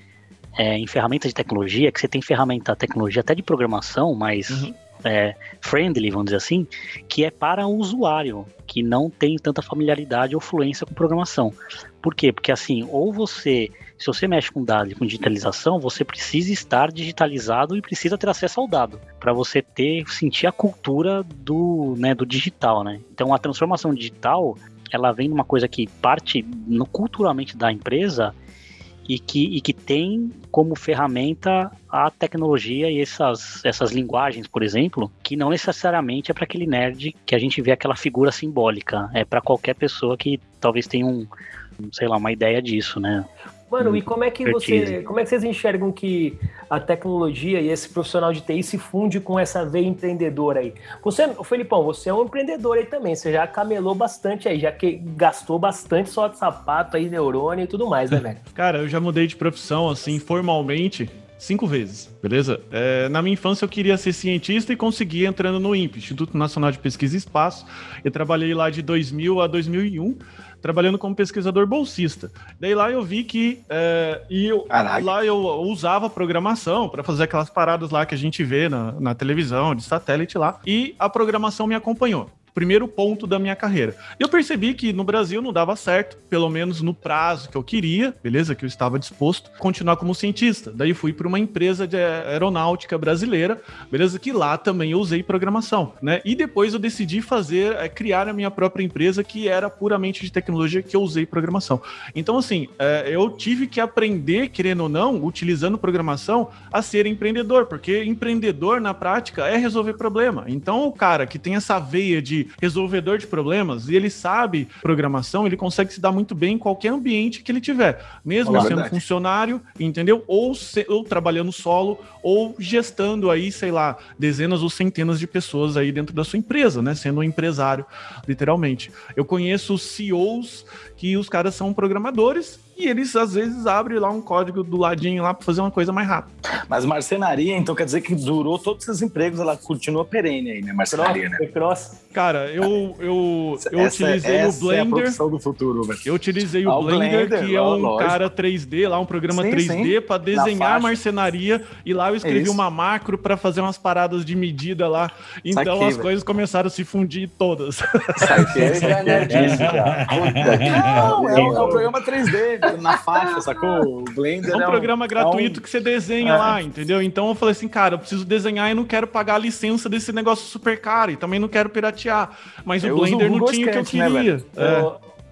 é, em ferramentas de tecnologia, que você tem ferramenta tecnologia até de programação, mas Uhum. é, friendly, vamos dizer assim, que é para o usuário, que não tem tanta familiaridade ou fluência com programação. Por quê? Porque assim, ou você, se você mexe com dados e com digitalização, você precisa estar digitalizado e precisa ter acesso ao dado, para você ter, sentir a cultura do, né, do digital, né? Então a transformação digital, ela vem de uma coisa que parte no, culturalmente da empresa e que, e que tem como ferramenta a tecnologia e essas, essas linguagens, por exemplo, que não necessariamente é para aquele nerd que a gente vê aquela figura simbólica, é para qualquer pessoa que talvez tenha um, sei lá, uma ideia disso, né? Mano, e como é que você, como é que vocês enxergam que a tecnologia e esse profissional de TI se funde com essa veia empreendedora aí? Você, Felipão, você é um empreendedor aí também, você já camelou bastante aí, já que gastou bastante só de sapato aí, neurônio e tudo mais, né, velho? Cara, eu já mudei de profissão assim formalmente cinco vezes, beleza? É, na minha infância eu queria ser cientista e consegui entrando no INPE, Instituto Nacional de Pesquisa e Espaço. Eu trabalhei lá de 2000 a 2001 trabalhando como pesquisador bolsista. Daí lá eu vi que é, e eu, lá eu usava programação para fazer aquelas paradas lá que a gente vê na, na televisão, de satélite lá, e a programação me acompanhou primeiro ponto da minha carreira. Eu percebi que no Brasil não dava certo, pelo menos no prazo que eu queria, beleza? Que eu estava disposto a continuar como cientista. Daí fui para uma empresa de aeronáutica brasileira, beleza? Que lá também eu usei programação, né? E depois eu decidi fazer, é, criar a minha própria empresa que era puramente de tecnologia que eu usei programação. Então, assim, é, eu tive que aprender, querendo ou não, utilizando programação, a ser empreendedor, porque empreendedor na prática é resolver problema. Então, o cara que tem essa veia de resolvedor de problemas e ele sabe programação, ele consegue se dar muito bem em qualquer ambiente que ele tiver, mesmo Olá, sendo verdade. funcionário, entendeu? Ou, se, ou trabalhando solo, ou gestando aí, sei lá, dezenas ou centenas de pessoas aí dentro da sua empresa, né? Sendo um empresário, literalmente. Eu conheço CEOs que os caras são programadores e eles às vezes abrem lá um código do ladinho lá para fazer uma coisa mais rápida. Mas marcenaria, então quer dizer que durou todos esses empregos, ela continua perene aí, né? Marcenaria, né? Cross. Cara, eu, eu, eu essa, utilizei essa o Blender. É a do futuro, velho. Eu utilizei o, ah, Blender, Blender, que é um lógico. cara 3D lá, um programa sim, 3D para desenhar marcenaria e lá eu escrevi é uma macro para fazer umas paradas de medida lá. Então Saquei, as véio. coisas começaram a se fundir todas. Saquei, já, Não, é, é um programa 3D na faixa, sacou? O Blender é um, é um programa gratuito é um... que você desenha é. lá, entendeu? Então eu falei assim, cara, eu preciso desenhar e não quero pagar a licença desse negócio super caro e também não quero piratear. Mas eu o Blender não tinha o que eu né, queria. Né,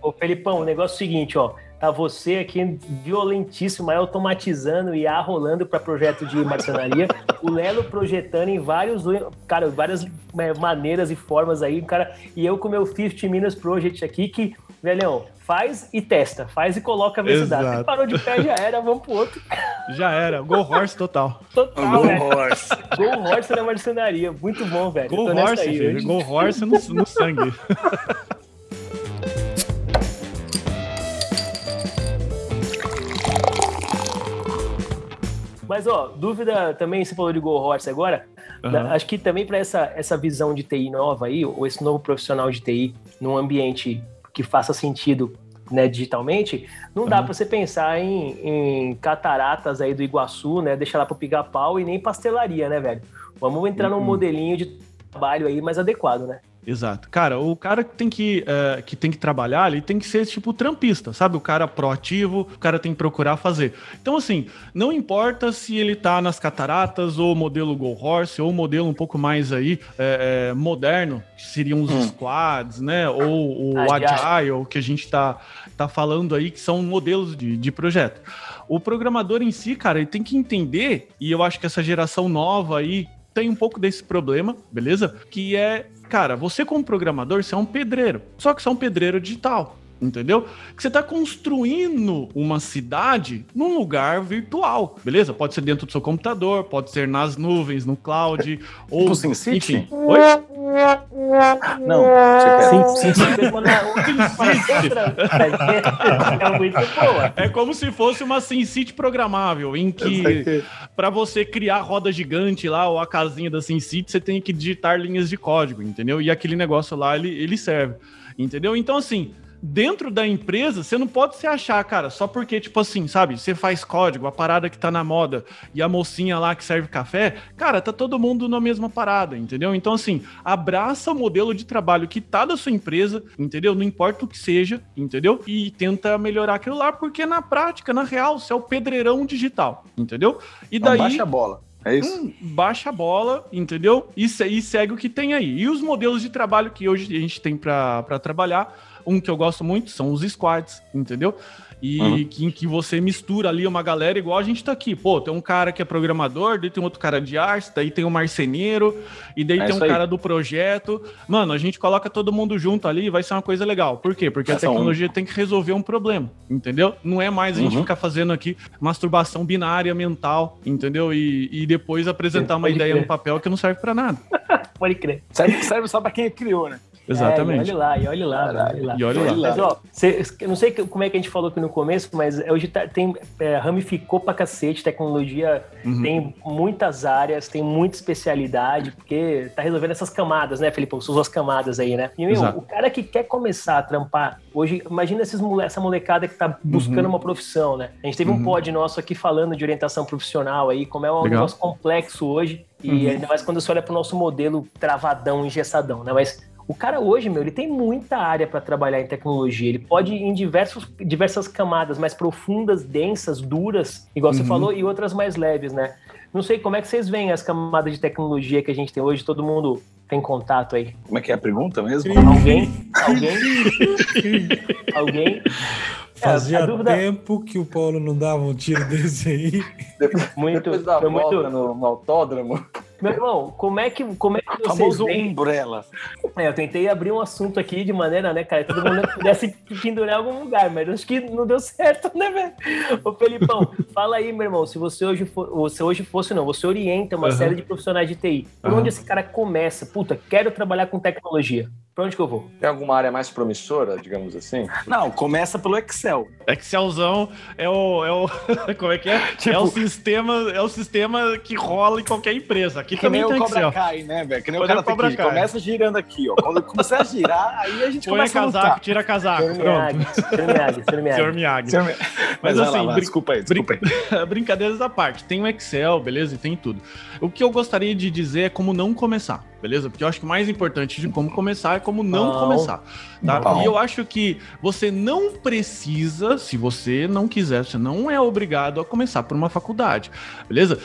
ô, ô, Felipão, o negócio é o seguinte, ó. Tá você aqui violentíssimo, aí automatizando e arrolando para projeto de marcenaria. o Lelo projetando em vários, cara, várias é, maneiras e formas aí, cara. E eu com meu 50 Minas Project aqui, que, velhão, faz e testa, faz e coloca a ver Se parou de pé, já era, vamos pro outro. Já era, Go Horse total. Total, Go velho. Horse. Go Horse na marcenaria, muito bom, velho. Go Horse, filho, Go Horse no, no sangue. Mas, ó, dúvida também, você falou de Go Horse agora. Uhum. Acho que também para essa, essa visão de TI nova aí, ou esse novo profissional de TI num ambiente que faça sentido né, digitalmente, não uhum. dá para você pensar em, em, cataratas aí do Iguaçu, né, deixar lá para pigar pau e nem pastelaria, né, velho? Vamos entrar uhum. num modelinho de trabalho aí mais adequado, né? Exato. Cara, o cara que tem que, uh, que tem que trabalhar, ele tem que ser tipo trampista, sabe? O cara proativo, o cara tem que procurar fazer. Então, assim, não importa se ele tá nas cataratas, ou modelo Go Horse, ou modelo um pouco mais aí é, é, moderno, que seriam os hum. squads, né? Ou o Agile, que a gente tá, tá falando aí, que são modelos de, de projeto. O programador em si, cara, ele tem que entender, e eu acho que essa geração nova aí tem um pouco desse problema, beleza? Que é Cara, você como programador, você é um pedreiro. Só que você é um pedreiro digital entendeu? Que você está construindo uma cidade num lugar virtual, beleza? Pode ser dentro do seu computador, pode ser nas nuvens, no cloud, ou tipo SimCity? enfim. Oi? Não, sim, sim, é muito boa. É como se fosse uma SimCity programável, em que para você criar a roda gigante lá ou a casinha da SimCity, você tem que digitar linhas de código, entendeu? E aquele negócio lá ele, ele serve. Entendeu? Então, assim, dentro da empresa, você não pode se achar, cara, só porque, tipo assim, sabe, você faz código, a parada que tá na moda e a mocinha lá que serve café, cara, tá todo mundo na mesma parada, entendeu? Então, assim, abraça o modelo de trabalho que tá da sua empresa, entendeu? Não importa o que seja, entendeu? E tenta melhorar aquilo lá, porque na prática, na real, você é o pedreirão digital, entendeu? E daí. Então baixa a bola. É isso? Hum, baixa a bola, entendeu? E, e segue o que tem aí. E os modelos de trabalho que hoje a gente tem para trabalhar Um que eu gosto muito são os squads, entendeu? e uhum. que, em que você mistura ali uma galera igual a gente tá aqui. Pô, tem um cara que é programador, daí tem outro cara de arte, daí tem um marceneiro, e daí é tem um aí. cara do projeto. Mano, a gente coloca todo mundo junto ali e vai ser uma coisa legal. Por quê? Porque Essa a tecnologia um. tem que resolver um problema, entendeu? Não é mais a gente uhum. ficar fazendo aqui masturbação binária mental, entendeu? E, e depois apresentar uma ideia crer. no papel que não serve para nada. Pode crer. Serve, serve só para quem criou, né? Exatamente. É, e olha lá, e olha lá, olha lá. E olha lá. Mas, ó, cê, eu não sei como é que a gente falou aqui no começo, mas hoje tá, tem, é, ramificou pra cacete, tecnologia uhum. tem muitas áreas, tem muita especialidade, porque tá resolvendo essas camadas, né, Felipe? Suas camadas aí, né? E, meu, o cara que quer começar a trampar, hoje, imagina esses mole essa molecada que tá buscando uhum. uma profissão, né? A gente teve uhum. um pod nosso aqui falando de orientação profissional aí, como é um Legal. negócio complexo hoje, e uhum. ainda mais quando você olha pro nosso modelo travadão, engessadão, né? Mas o cara hoje, meu, ele tem muita área para trabalhar em tecnologia. Ele pode ir em diversos, diversas camadas mais profundas, densas, duras, igual uhum. você falou, e outras mais leves, né? Não sei como é que vocês veem as camadas de tecnologia que a gente tem hoje, todo mundo tem contato aí. Como é que é a pergunta mesmo? Alguém? Alguém? Alguém? Fazia é, dúvida... tempo que o Paulo não dava um tiro desse aí. Muito, Depois da volta muito... no, no autódromo. Meu irmão, como é que, como é que vocês Famoso veem... umbrella. É, eu tentei abrir um assunto aqui de maneira, né, cara, todo mundo pudesse pendurar em algum lugar, mas acho que não deu certo, né, velho? Ô, Felipão, fala aí, meu irmão, se você hoje, for, você hoje fosse, não, você orienta uma uhum. série de profissionais de TI, por uhum. onde esse cara começa? Puta, quero trabalhar com tecnologia. Pra onde que eu vou? Tem alguma área mais promissora, digamos assim? Não, começa pelo Excel. Excelzão é o. É o como é que é? Tipo, é o sistema, é o sistema que rola em qualquer empresa. Aqui que também nem tem o Cobra Kai, né, velho? Que nem o cara Cobra. Kai. Começa girando aqui, ó. Quando começar a girar, aí a gente Põe começa casaco, a lutar. tira casaco. Senhor pronto. Senhor Miyagi, Senhor Miyagi. Senhor Miyagi. Senhor Miyagi. Mas, Mas assim, lá, lá. desculpa aí, desculpa aí. Brincadeiras à parte. Tem o Excel, beleza? E tem tudo. O que eu gostaria de dizer é como não começar beleza? Porque eu acho que o mais importante de como começar é como não, não. começar, tá? Não. E eu acho que você não precisa, se você não quiser, você não é obrigado a começar por uma faculdade, beleza?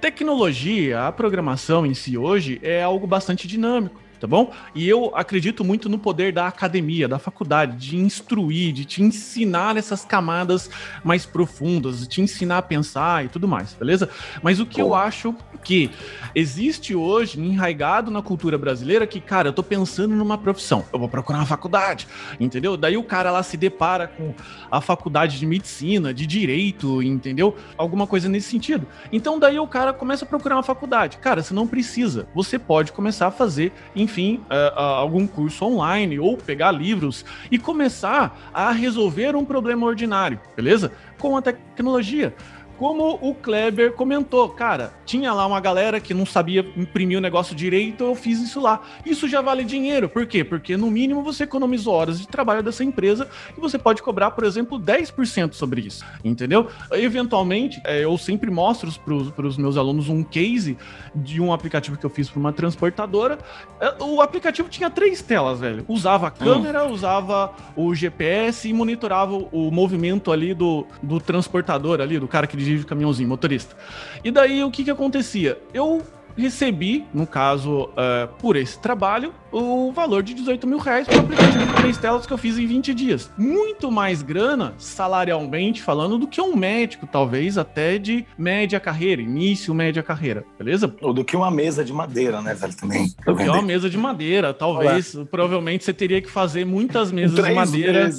Tecnologia, a programação em si hoje é algo bastante dinâmico tá bom? E eu acredito muito no poder da academia, da faculdade, de instruir, de te ensinar essas camadas mais profundas, de te ensinar a pensar e tudo mais, beleza? Mas o que eu acho que existe hoje, enraigado na cultura brasileira, que, cara, eu tô pensando numa profissão, eu vou procurar uma faculdade, entendeu? Daí o cara lá se depara com a faculdade de medicina, de direito, entendeu? Alguma coisa nesse sentido. Então daí o cara começa a procurar uma faculdade. Cara, você não precisa. Você pode começar a fazer, enfim, uh, uh, algum curso online ou pegar livros e começar a resolver um problema ordinário, beleza? Com a tecnologia como o Kleber comentou, cara, tinha lá uma galera que não sabia imprimir o negócio direito, eu fiz isso lá. Isso já vale dinheiro. Por quê? Porque no mínimo você economizou horas de trabalho dessa empresa e você pode cobrar, por exemplo, 10% sobre isso. Entendeu? Eventualmente, é, eu sempre mostro para os meus alunos um case de um aplicativo que eu fiz para uma transportadora. É, o aplicativo tinha três telas, velho. Usava a câmera, hum. usava o GPS e monitorava o movimento ali do, do transportador ali, do cara que dirige o caminhãozinho, motorista. E daí o que que acontecia? Eu recebi, no caso, uh, por esse trabalho, o valor de 18 mil reais para o aplicativo de três telas que eu fiz em 20 dias. Muito mais grana, salarialmente falando, do que um médico, talvez até de média carreira, início média carreira, beleza? Ou do que uma mesa de madeira, né, velho, também. Do que uma mesa de madeira, talvez. Olá. Provavelmente você teria que fazer muitas mesas de madeira.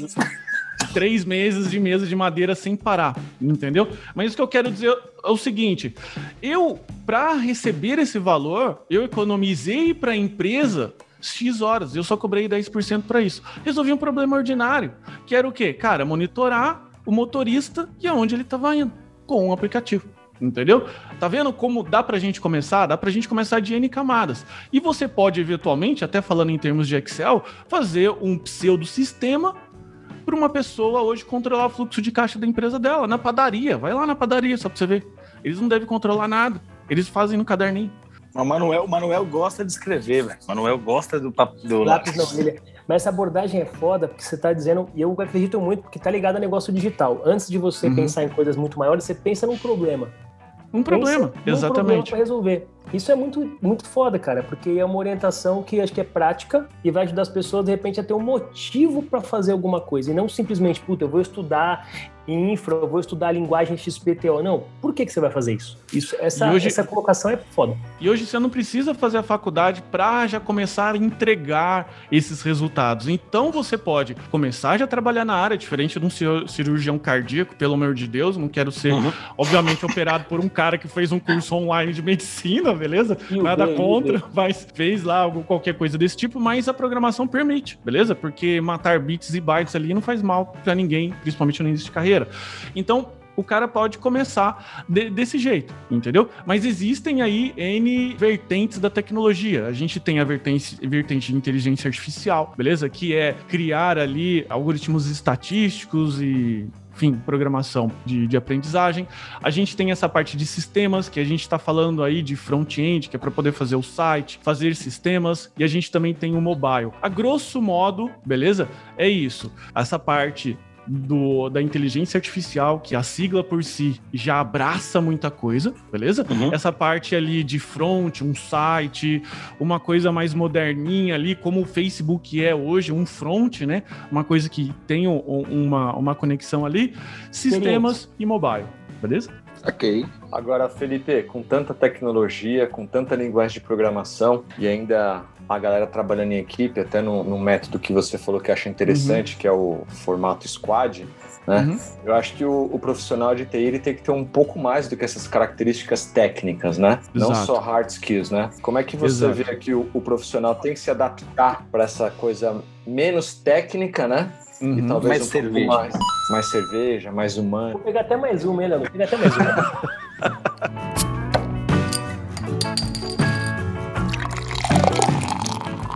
Três meses de mesa de madeira sem parar, entendeu? Mas o que eu quero dizer é o seguinte: eu, para receber esse valor, eu economizei para a empresa X horas, eu só cobrei 10% para isso. Resolvi um problema ordinário, que era o quê? Cara, monitorar o motorista e aonde ele estava indo com um aplicativo. Entendeu? Tá vendo como dá pra gente começar? Dá pra gente começar de N camadas. E você pode, eventualmente, até falando em termos de Excel, fazer um pseudo sistema para uma pessoa hoje controlar o fluxo de caixa da empresa dela, na padaria. Vai lá na padaria só para você ver. Eles não devem controlar nada. Eles fazem no caderninho. O Manuel, o Manuel gosta de escrever, velho. O Manuel gosta do, do lápis. ele... Mas essa abordagem é foda, porque você está dizendo, e eu acredito muito, porque tá ligado a negócio digital. Antes de você uhum. pensar em coisas muito maiores, você pensa num problema. um problema, exatamente. para resolver. Isso é muito, muito foda, cara, porque é uma orientação que acho que é prática e vai ajudar as pessoas, de repente, a ter um motivo para fazer alguma coisa. E não simplesmente, puta, eu vou estudar infra, eu vou estudar linguagem XPTO. Não, por que, que você vai fazer isso? isso essa, hoje, essa colocação é foda. E hoje você não precisa fazer a faculdade para já começar a entregar esses resultados. Então você pode começar já a trabalhar na área, diferente de um cirurgião cardíaco, pelo amor de Deus, não quero ser, uhum. obviamente, operado por um cara que fez um curso online de medicina, beleza? Nada contra, mas fez lá algo, qualquer coisa desse tipo, mas a programação permite, beleza? Porque matar bits e bytes ali não faz mal para ninguém, principalmente no início de carreira. Então, o cara pode começar de, desse jeito, entendeu? Mas existem aí N vertentes da tecnologia. A gente tem a vertente, vertente de inteligência artificial, beleza? Que é criar ali algoritmos estatísticos e enfim, programação de, de, aprendizagem. A gente tem essa parte de sistemas, que a gente está falando aí de front-end, que é para poder fazer o site, fazer sistemas, e a gente também tem o mobile. A grosso modo, beleza? É isso. Essa parte do, da inteligência artificial, que a sigla por si já abraça muita coisa, beleza? Uhum. Essa parte ali de front, um site, uma coisa mais moderninha ali, como o Facebook é hoje, um front, né? Uma coisa que tem um, uma, uma conexão ali, sistemas e mobile, beleza? Ok. Agora, Felipe, com tanta tecnologia, com tanta linguagem de programação e ainda a galera trabalhando em equipe, até no, no método que você falou que acha interessante, uhum. que é o formato squad, né? Uhum. Eu acho que o, o, profissional de TI ele tem que ter um pouco mais do que essas características técnicas, né? Exato. Não só hard skills, né? Como é que você Exato. vê que o, o profissional tem que se adaptar para essa coisa menos técnica, né? Uhum. E talvez mais um cerveja. mais, mais cerveja, mais humano. Vou pegar até mais uma, hein, Leandro? Vou pegar até mais uma.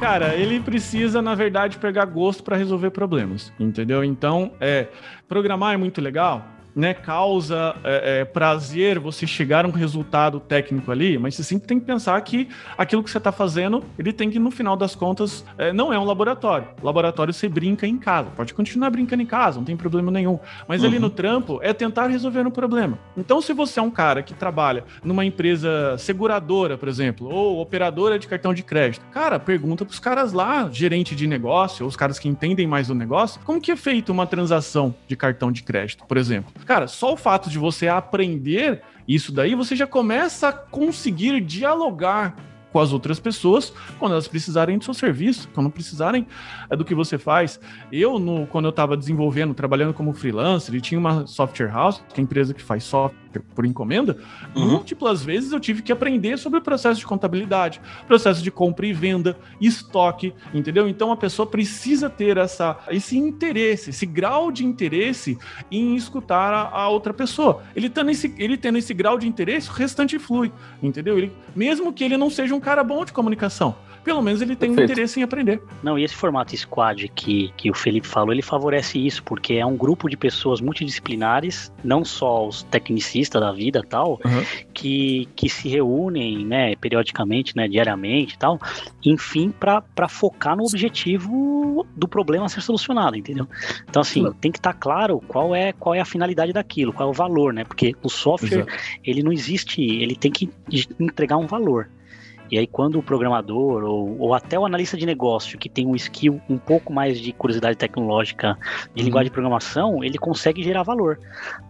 Cara, ele precisa, na verdade, pegar gosto para resolver problemas, entendeu? Então, é, programar é muito legal, né, causa é, é, prazer você chegar a um resultado técnico ali, mas você sempre tem que pensar que aquilo que você está fazendo, ele tem que, no final das contas, é, não é um laboratório. laboratório você brinca em casa, pode continuar brincando em casa, não tem problema nenhum. Mas uhum. ali no trampo é tentar resolver um problema. Então, se você é um cara que trabalha numa empresa seguradora, por exemplo, ou operadora de cartão de crédito, cara, pergunta para os caras lá, gerente de negócio, ou os caras que entendem mais do negócio, como que é feita uma transação de cartão de crédito, por exemplo. Cara, só o fato de você aprender isso daí, você já começa a conseguir dialogar com as outras pessoas quando elas precisarem do seu serviço, quando precisarem é, do que você faz. Eu, no, quando eu estava desenvolvendo, trabalhando como freelancer, e tinha uma software house, que é a empresa que faz software por encomenda, uhum. múltiplas vezes eu tive que aprender sobre o processo de contabilidade, processo de compra e venda, estoque, entendeu? Então a pessoa precisa ter essa, esse interesse, esse grau de interesse em escutar a, a outra pessoa. Ele tendo, esse, ele tendo esse grau de interesse, o restante flui, entendeu? Ele, mesmo que ele não seja um cara bom de comunicação pelo menos ele tem Perfeito. um interesse em aprender. Não, e esse formato squad que, que o Felipe falou, ele favorece isso, porque é um grupo de pessoas multidisciplinares, não só os tecnicistas da vida tal, uhum. que, que se reúnem, né, periodicamente, né, diariamente e tal, enfim, para focar no objetivo do problema a ser solucionado, entendeu? Então, assim, uhum. tem que estar tá claro qual é, qual é a finalidade daquilo, qual é o valor, né? Porque o software, Exato. ele não existe, ele tem que entregar um valor. E aí, quando o programador ou, ou até o analista de negócio que tem um skill um pouco mais de curiosidade tecnológica de uhum. linguagem de programação, ele consegue gerar valor.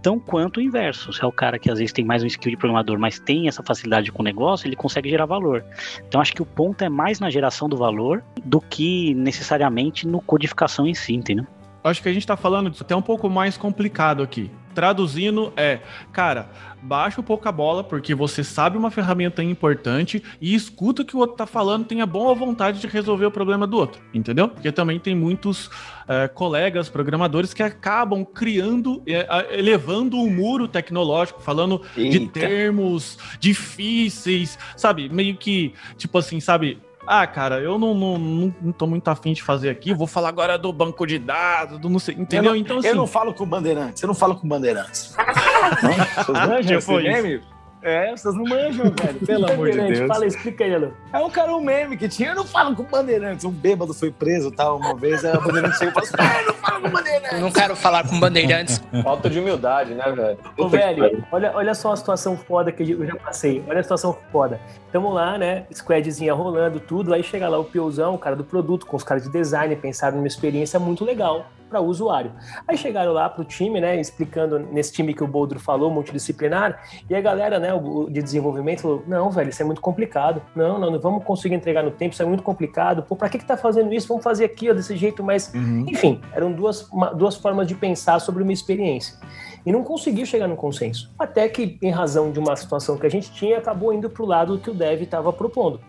Tão quanto o inverso. Se é o cara que às vezes tem mais um skill de programador, mas tem essa facilidade com o negócio, ele consegue gerar valor. Então, acho que o ponto é mais na geração do valor do que necessariamente no codificação em si, entendeu? Acho que a gente está falando até um pouco mais complicado aqui. Traduzindo é, cara, baixa um pouco a bola, porque você sabe uma ferramenta importante e escuta o que o outro tá falando, tenha boa vontade de resolver o problema do outro, entendeu? Porque também tem muitos é, colegas programadores que acabam criando, é, elevando o um muro tecnológico, falando Eita. de termos difíceis, sabe? Meio que, tipo assim, sabe? Ah, cara, eu não, não, não, não tô muito afim de fazer aqui. Vou falar agora do banco de dados, do não sei. Entendeu? Não, então, assim. Eu não falo com bandeirantes. Eu não falo com bandeirantes. não? Tipo isso. É, vocês não manjam, velho. Pelo amor de Deus. Fala, explica aí, Alô. É um cara, um meme que tinha. Eu não falo com Bandeirantes. Um bêbado foi preso tal, uma vez. Aí a Bandeirantes chegou e falou assim: eu não falo com Bandeirantes. não quero falar com Bandeirantes. Falta de humildade, né, velho? Ô, velho, olha, olha só a situação foda que eu já passei. Olha a situação foda. Tamo lá, né? Squadzinha rolando, tudo. Aí chega lá o Piozão, o cara do produto, com os caras de design, pensaram numa experiência muito legal para o usuário. Aí chegaram lá para o time, né, explicando nesse time que o Boldro falou, multidisciplinar, e a galera, né, de desenvolvimento falou: "Não, velho, isso é muito complicado. Não, não, não vamos conseguir entregar no tempo, isso é muito complicado. Pô, para que que tá fazendo isso? Vamos fazer aqui, ó, desse jeito mais". Uhum. Enfim, eram duas uma, duas formas de pensar sobre uma experiência. E não conseguiu chegar no consenso. Até que, em razão de uma situação que a gente tinha, acabou indo para o lado que o dev estava propondo.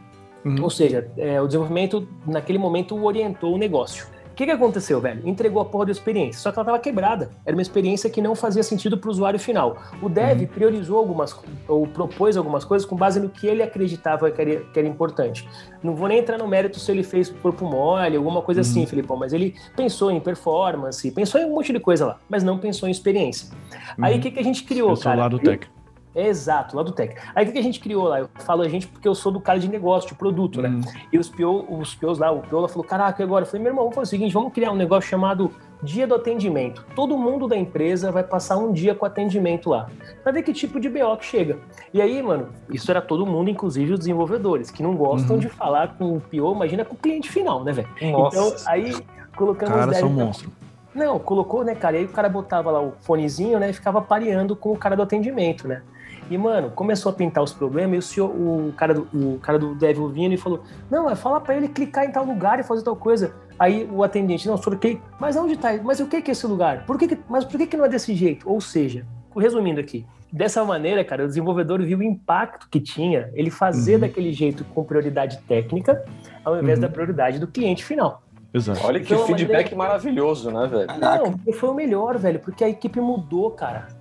Uhum. Ou seja, é, o desenvolvimento, naquele momento, orientou o negócio que, que aconteceu, velho? Entregou a porra da experiência, só que ela estava quebrada. Era uma experiência que não fazia sentido para o usuário final. O dev uhum. priorizou algumas, ou propôs algumas coisas com base no que ele acreditava que era, que era importante. Não vou nem entrar no mérito se ele fez corpo mole, alguma coisa assim, uhum. assim, Filipão, mas ele pensou em performance, pensou em um monte de coisa lá, mas não pensou em experiência. Uhum. Aí o que, que a gente criou, Pensou cara? lado técnico. Exato, lá do Tech. Aí o que a gente criou lá? Eu falo a gente porque eu sou do cara de negócio, de produto, né? Uhum. E os PO, os POs lá, o PO falou: caraca, agora? Eu falei, meu irmão, vamos fazer o seguinte: vamos criar um negócio chamado Dia do Atendimento. Todo mundo da empresa vai passar um dia com atendimento lá, pra ver que tipo de BO que chega. E aí, mano, isso era todo mundo, inclusive os desenvolvedores, que não gostam uhum. de falar com o PO, imagina com o cliente final, né, velho? Então, aí colocamos cara, são monstro. Não, colocou, né, cara? E aí o cara botava lá o fonezinho, né, e ficava pareando com o cara do atendimento, né? E, mano, começou a pintar os problemas e o, senhor, o, cara, do, o cara do Devil vindo e falou: Não, é falar pra ele clicar em tal lugar e fazer tal coisa. Aí o atendente, não, senhor, que, mas onde tá? Mas o que, que é esse lugar? Por que, que mas por que, que não é desse jeito? Ou seja, resumindo aqui, dessa maneira, cara, o desenvolvedor viu o impacto que tinha ele fazer uhum. daquele jeito com prioridade técnica, ao invés uhum. da prioridade do cliente final. Exato. Olha que então, feedback maneira... maravilhoso, né, velho? Não, foi o melhor, velho, porque a equipe mudou, cara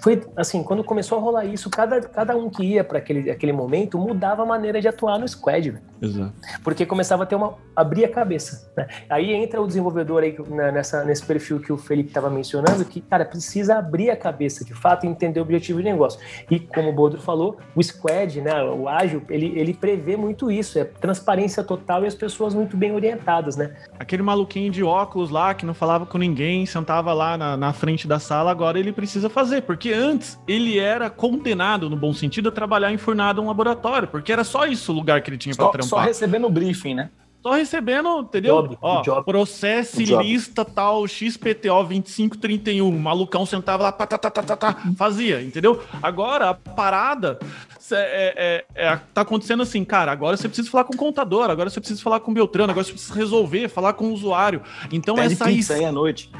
foi assim, quando começou a rolar isso, cada, cada um que ia para aquele, aquele momento mudava a maneira de atuar no squad. Exato. Porque começava a ter uma. abrir a cabeça. Né? Aí entra o desenvolvedor aí né, nessa, nesse perfil que o Felipe estava mencionando, que, cara, precisa abrir a cabeça, de fato, entender o objetivo de negócio. E como o Bodro falou, o squad, né, o ágil, ele, ele prevê muito isso, é transparência total e as pessoas muito bem orientadas, né? Aquele maluquinho de óculos lá que não falava com ninguém, sentava lá na, na frente da sala, agora ele precisa fazer, porque antes ele era condenado, no bom sentido, a trabalhar enfurnado em um laboratório, porque era só isso o lugar que ele tinha para trampar. Só recebendo o briefing, né? Só recebendo, entendeu? Job, Ó, job. processo lista tal XPTO 2531. O malucão sentava lá, tá, tá, tá, tá, tá, fazia, entendeu? Agora a parada é, é, é, tá acontecendo assim, cara. Agora você precisa falar com o contador, agora você precisa falar com o Beltrano, agora você precisa resolver, falar com o usuário. Então Pede essa pizza aí à noite.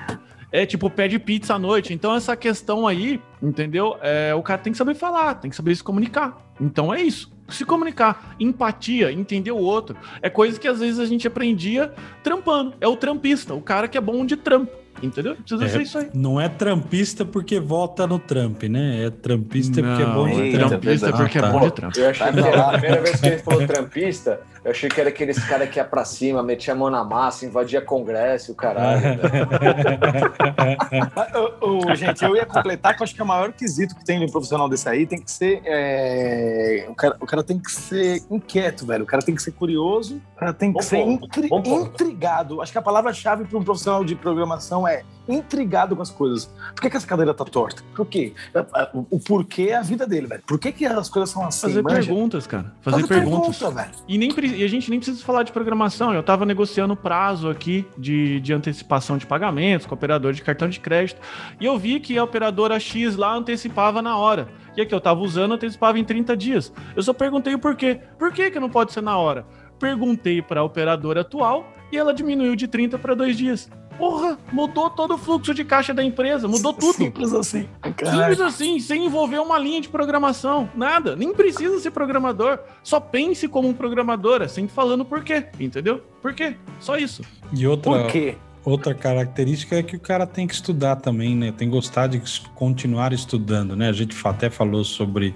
É tipo, pede pizza à noite. Então, essa questão aí, entendeu? É, o cara tem que saber falar, tem que saber se comunicar. Então é isso se comunicar, empatia, entender o outro. É coisa que às vezes a gente aprendia trampando. É o trampista, o cara que é bom de trampo. Entendeu? Precisa é, ser isso aí. Não é trampista porque vota no Trump, né? É trampista não, porque é bom de Trump. Trampista porque é bom de Trump. Eu achei que era, a primeira vez que ele falou trampista, eu achei que era aqueles cara que ia pra cima, metia a mão na massa, invadia congresso, o caralho. Né? gente, eu ia completar que eu acho que é o maior quesito que tem no profissional desse aí tem que ser. É... O, cara, o cara tem que ser inquieto, velho. O cara tem que ser curioso, o cara tem que bom ser intri... intrigado. Acho que a palavra-chave para um profissional de programação é intrigado com as coisas. Por que, que essa cadeira tá torta? Por quê? O porquê é a vida dele, velho. Por que, que as coisas são assim? Fazer manja? perguntas, cara. Fazer, Fazer perguntas. Pergunta, velho. E, nem, e a gente nem precisa falar de programação. Eu tava negociando prazo aqui de, de antecipação de pagamentos com operador de cartão de crédito. E eu vi que a operadora X lá antecipava na hora. E a que eu tava usando antecipava em 30 dias. Eu só perguntei o porquê. Por que, que não pode ser na hora? Perguntei para a operadora atual e ela diminuiu de 30 para dois dias. Porra, mudou todo o fluxo de caixa da empresa, mudou tudo. Simples assim. Simples assim, sem envolver uma linha de programação, nada. Nem precisa ser programador. Só pense como um programador, é sempre falando por quê, entendeu? Por quê? Só isso. E outra, por quê? Outra característica é que o cara tem que estudar também, né? Tem que gostar de continuar estudando, né? A gente até falou sobre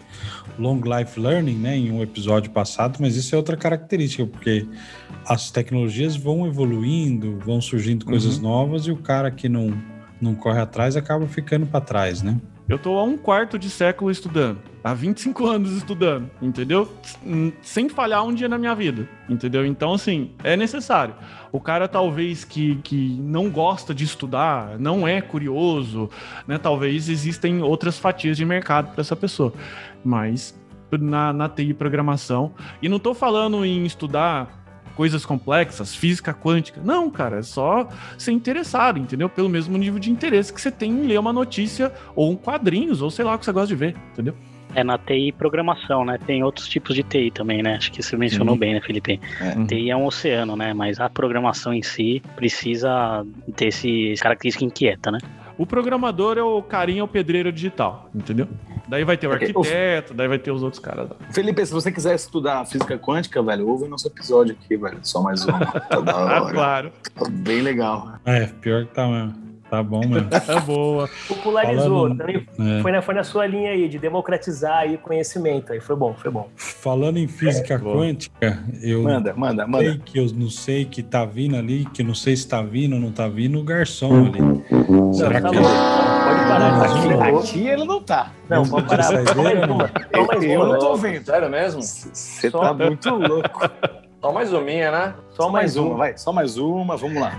long life learning, né, em um episódio passado, mas isso é outra característica, porque as tecnologias vão evoluindo, vão surgindo coisas uhum. novas e o cara que não, não corre atrás acaba ficando para trás, né? Eu tô há um quarto de século estudando. Há 25 anos estudando, entendeu? Sem falhar um dia na minha vida, entendeu? Então, assim, é necessário. O cara, talvez, que, que não gosta de estudar, não é curioso, né? Talvez existem outras fatias de mercado para essa pessoa. Mas na, na TI programação. E não tô falando em estudar coisas complexas, física quântica. Não, cara, é só ser interessado, entendeu? Pelo mesmo nível de interesse que você tem em ler uma notícia ou um quadrinhos, ou sei lá o que você gosta de ver, entendeu? É na TI programação, né? Tem outros tipos de TI também, né? Acho que você mencionou bem, né, Felipe? É. TI é um oceano, né? Mas a programação em si precisa ter esse característica inquieta, né? O programador é o carinha, é o pedreiro digital, entendeu? Daí vai ter o arquiteto, daí vai ter os outros caras. Felipe, se você quiser estudar física quântica, velho, ouve nosso episódio aqui, velho. Só mais um. Tá da hora. claro. Tá bem legal. É, pior que tá mesmo. Tá bom mesmo. É boa. Popularizou. Falando, também é. foi, na, foi na sua linha aí, de democratizar aí o conhecimento. Aí foi bom, foi bom. Falando em física é, quântica, eu. Manda, manda, manda. Sei que eu não sei que tá vindo ali, que não sei se tá vindo ou não tá vindo o garçom ali. Será tá que. Ele... Pode parar. Aqui, aqui ele não tá. Não, pode parar. Eu, eu não tô vendo. Sério mesmo? Você tá muito louco. Só mais uma, né? Só, Só mais, mais uma, uma, vai. Só mais uma, vamos lá.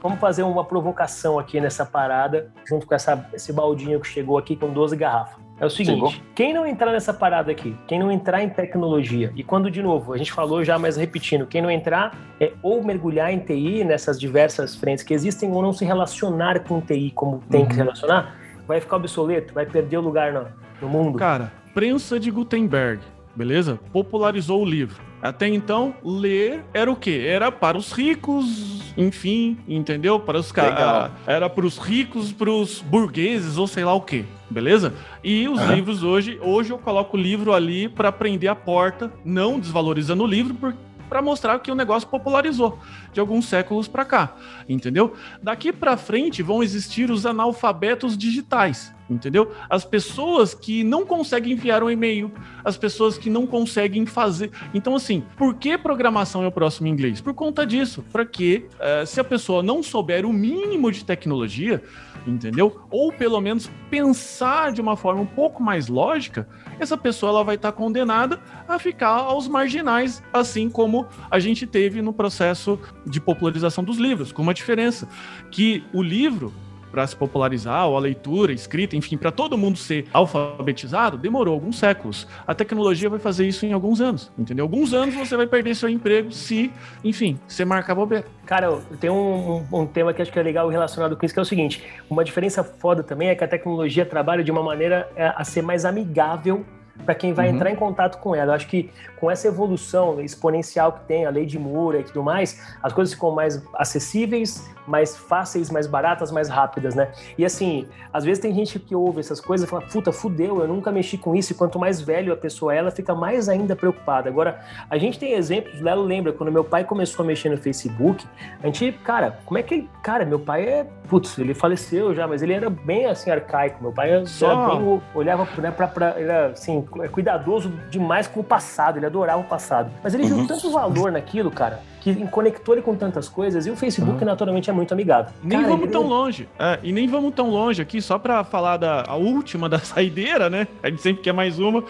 Vamos fazer uma provocação aqui nessa parada, junto com essa, esse baldinho que chegou aqui com 12 garrafas. É o seguinte, Chegou. quem não entrar nessa parada aqui, quem não entrar em tecnologia, e quando, de novo, a gente falou já, mas repetindo, quem não entrar é ou mergulhar em TI, nessas diversas frentes que existem, ou não se relacionar com TI como tem uhum. que se relacionar, vai ficar obsoleto, vai perder o lugar no, no mundo. Cara, prensa de Gutenberg, beleza? Popularizou o livro. Até então, ler era o quê? Era para os ricos, enfim, entendeu? Para os caras. Era para os ricos, para os burgueses ou sei lá o quê, beleza? E os livros hoje, hoje eu coloco o livro ali para prender a porta, não desvalorizando o livro, porque para mostrar que o negócio popularizou de alguns séculos para cá, entendeu? Daqui para frente vão existir os analfabetos digitais, entendeu? As pessoas que não conseguem enviar um e-mail, as pessoas que não conseguem fazer. Então, assim, por que programação é o próximo inglês? Por conta disso, para que uh, se a pessoa não souber o mínimo de tecnologia, entendeu? Ou pelo menos pensar de uma forma um pouco mais lógica, essa pessoa ela vai estar condenada a ficar aos marginais, assim como a gente teve no processo de popularização dos livros, com uma diferença que o livro para se popularizar, ou a leitura, a escrita, enfim, para todo mundo ser alfabetizado, demorou alguns séculos. A tecnologia vai fazer isso em alguns anos, entendeu? Alguns anos você vai perder seu emprego se, enfim, você marcar bobeira. Cara, tem um, um, um, tema que acho que é legal relacionado com isso, que é o seguinte: uma diferença foda também é que a tecnologia trabalha de uma maneira é, a ser mais amigável para quem vai uhum. entrar em contato com ela. Eu acho que com essa evolução exponencial que tem, a lei de Moore e tudo mais, as coisas ficam mais acessíveis, mais fáceis, mais baratas, mais rápidas, né? E assim, às vezes tem gente que ouve essas coisas e fala, puta, fudeu, eu nunca mexi com isso, e quanto mais velho a pessoa é, ela fica mais ainda preocupada. Agora, a gente tem exemplos, o Lelo lembra, quando meu pai começou a mexer no Facebook, a gente, cara, como é que ele, cara, meu pai é, putz, ele faleceu já, mas ele era bem assim, arcaico, meu pai Só... bem, olhava né, pra, pra, era assim, cuidadoso demais com o passado, ele adorava o passado. Mas ele uhum. viu tanto valor naquilo, cara, que conectou ele com tantas coisas e o Facebook, uhum. naturalmente, é muito amigável. Nem cara, vamos ele... tão longe. É, e nem vamos tão longe aqui, só para falar da a última da saideira, né? A gente sempre quer mais uma.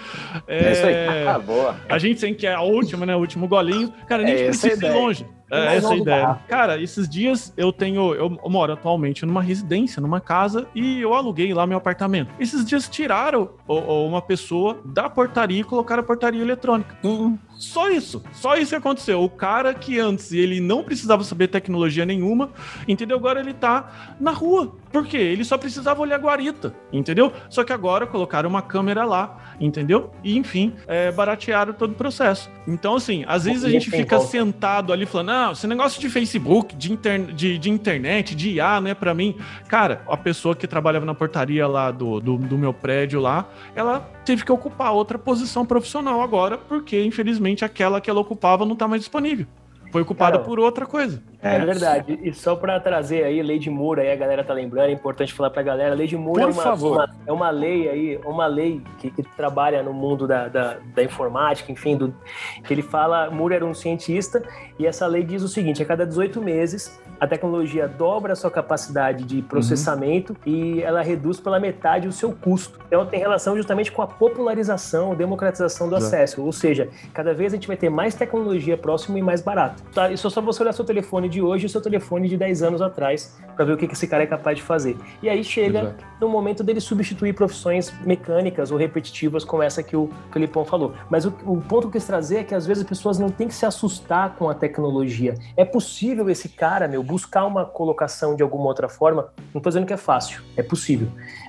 É, é isso aí. Ah, boa. A gente sempre quer a última, né? O último golinho. Cara, nem é precisa ir longe. É, essa é a ideia. Cara, esses dias eu tenho. Eu moro atualmente numa residência, numa casa, e eu aluguei lá meu apartamento. Esses dias tiraram uma pessoa da portaria e colocaram a portaria eletrônica. Uhum. Só isso. Só isso que aconteceu. O cara que antes ele não precisava saber tecnologia nenhuma, entendeu? Agora ele tá na rua. Por quê? Ele só precisava olhar a guarita, entendeu? Só que agora colocaram uma câmera lá, entendeu? E enfim, é, baratearam todo o processo. Então, assim, às vezes a gente fica sentado ali falando, não, esse negócio de Facebook, de, inter... de, de internet, de IA, não é pra mim. Cara, a pessoa que trabalhava na portaria lá do, do, do meu prédio lá, ela teve que ocupar outra posição profissional agora, porque infelizmente aquela que ela ocupava não tá mais disponível. Foi ocupada Cara, por outra coisa. É, é verdade. E só para trazer aí, lei de Moore, aí a galera tá lembrando, é importante falar pra galera, lei de Moore é uma, uma, é uma lei aí, uma lei que, que trabalha no mundo da, da, da, informática, enfim, do, que ele fala, Moore era um cientista, e essa lei diz o seguinte, a cada 18 meses, a tecnologia dobra a sua capacidade de processamento uhum. e ela reduz pela metade o seu custo. Então tem relação justamente com a popularização, democratização do acesso, ou seja, cada vez a gente vai ter mais tecnologia próximo e mais barato. Tá? Isso é só você olhar seu telefone de hoje e seu telefone de 10 anos atrás para ver o que esse cara é capaz de fazer. E aí chega Exato. no momento dele substituir profissões mecânicas ou repetitivas como essa que o Felipão falou. Mas o, o ponto que eu quis trazer é que às vezes as pessoas não têm que se assustar com a tecnologia. É possível esse cara, meu, buscar uma colocação de alguma outra forma. Não estou dizendo que é fácil, é possível.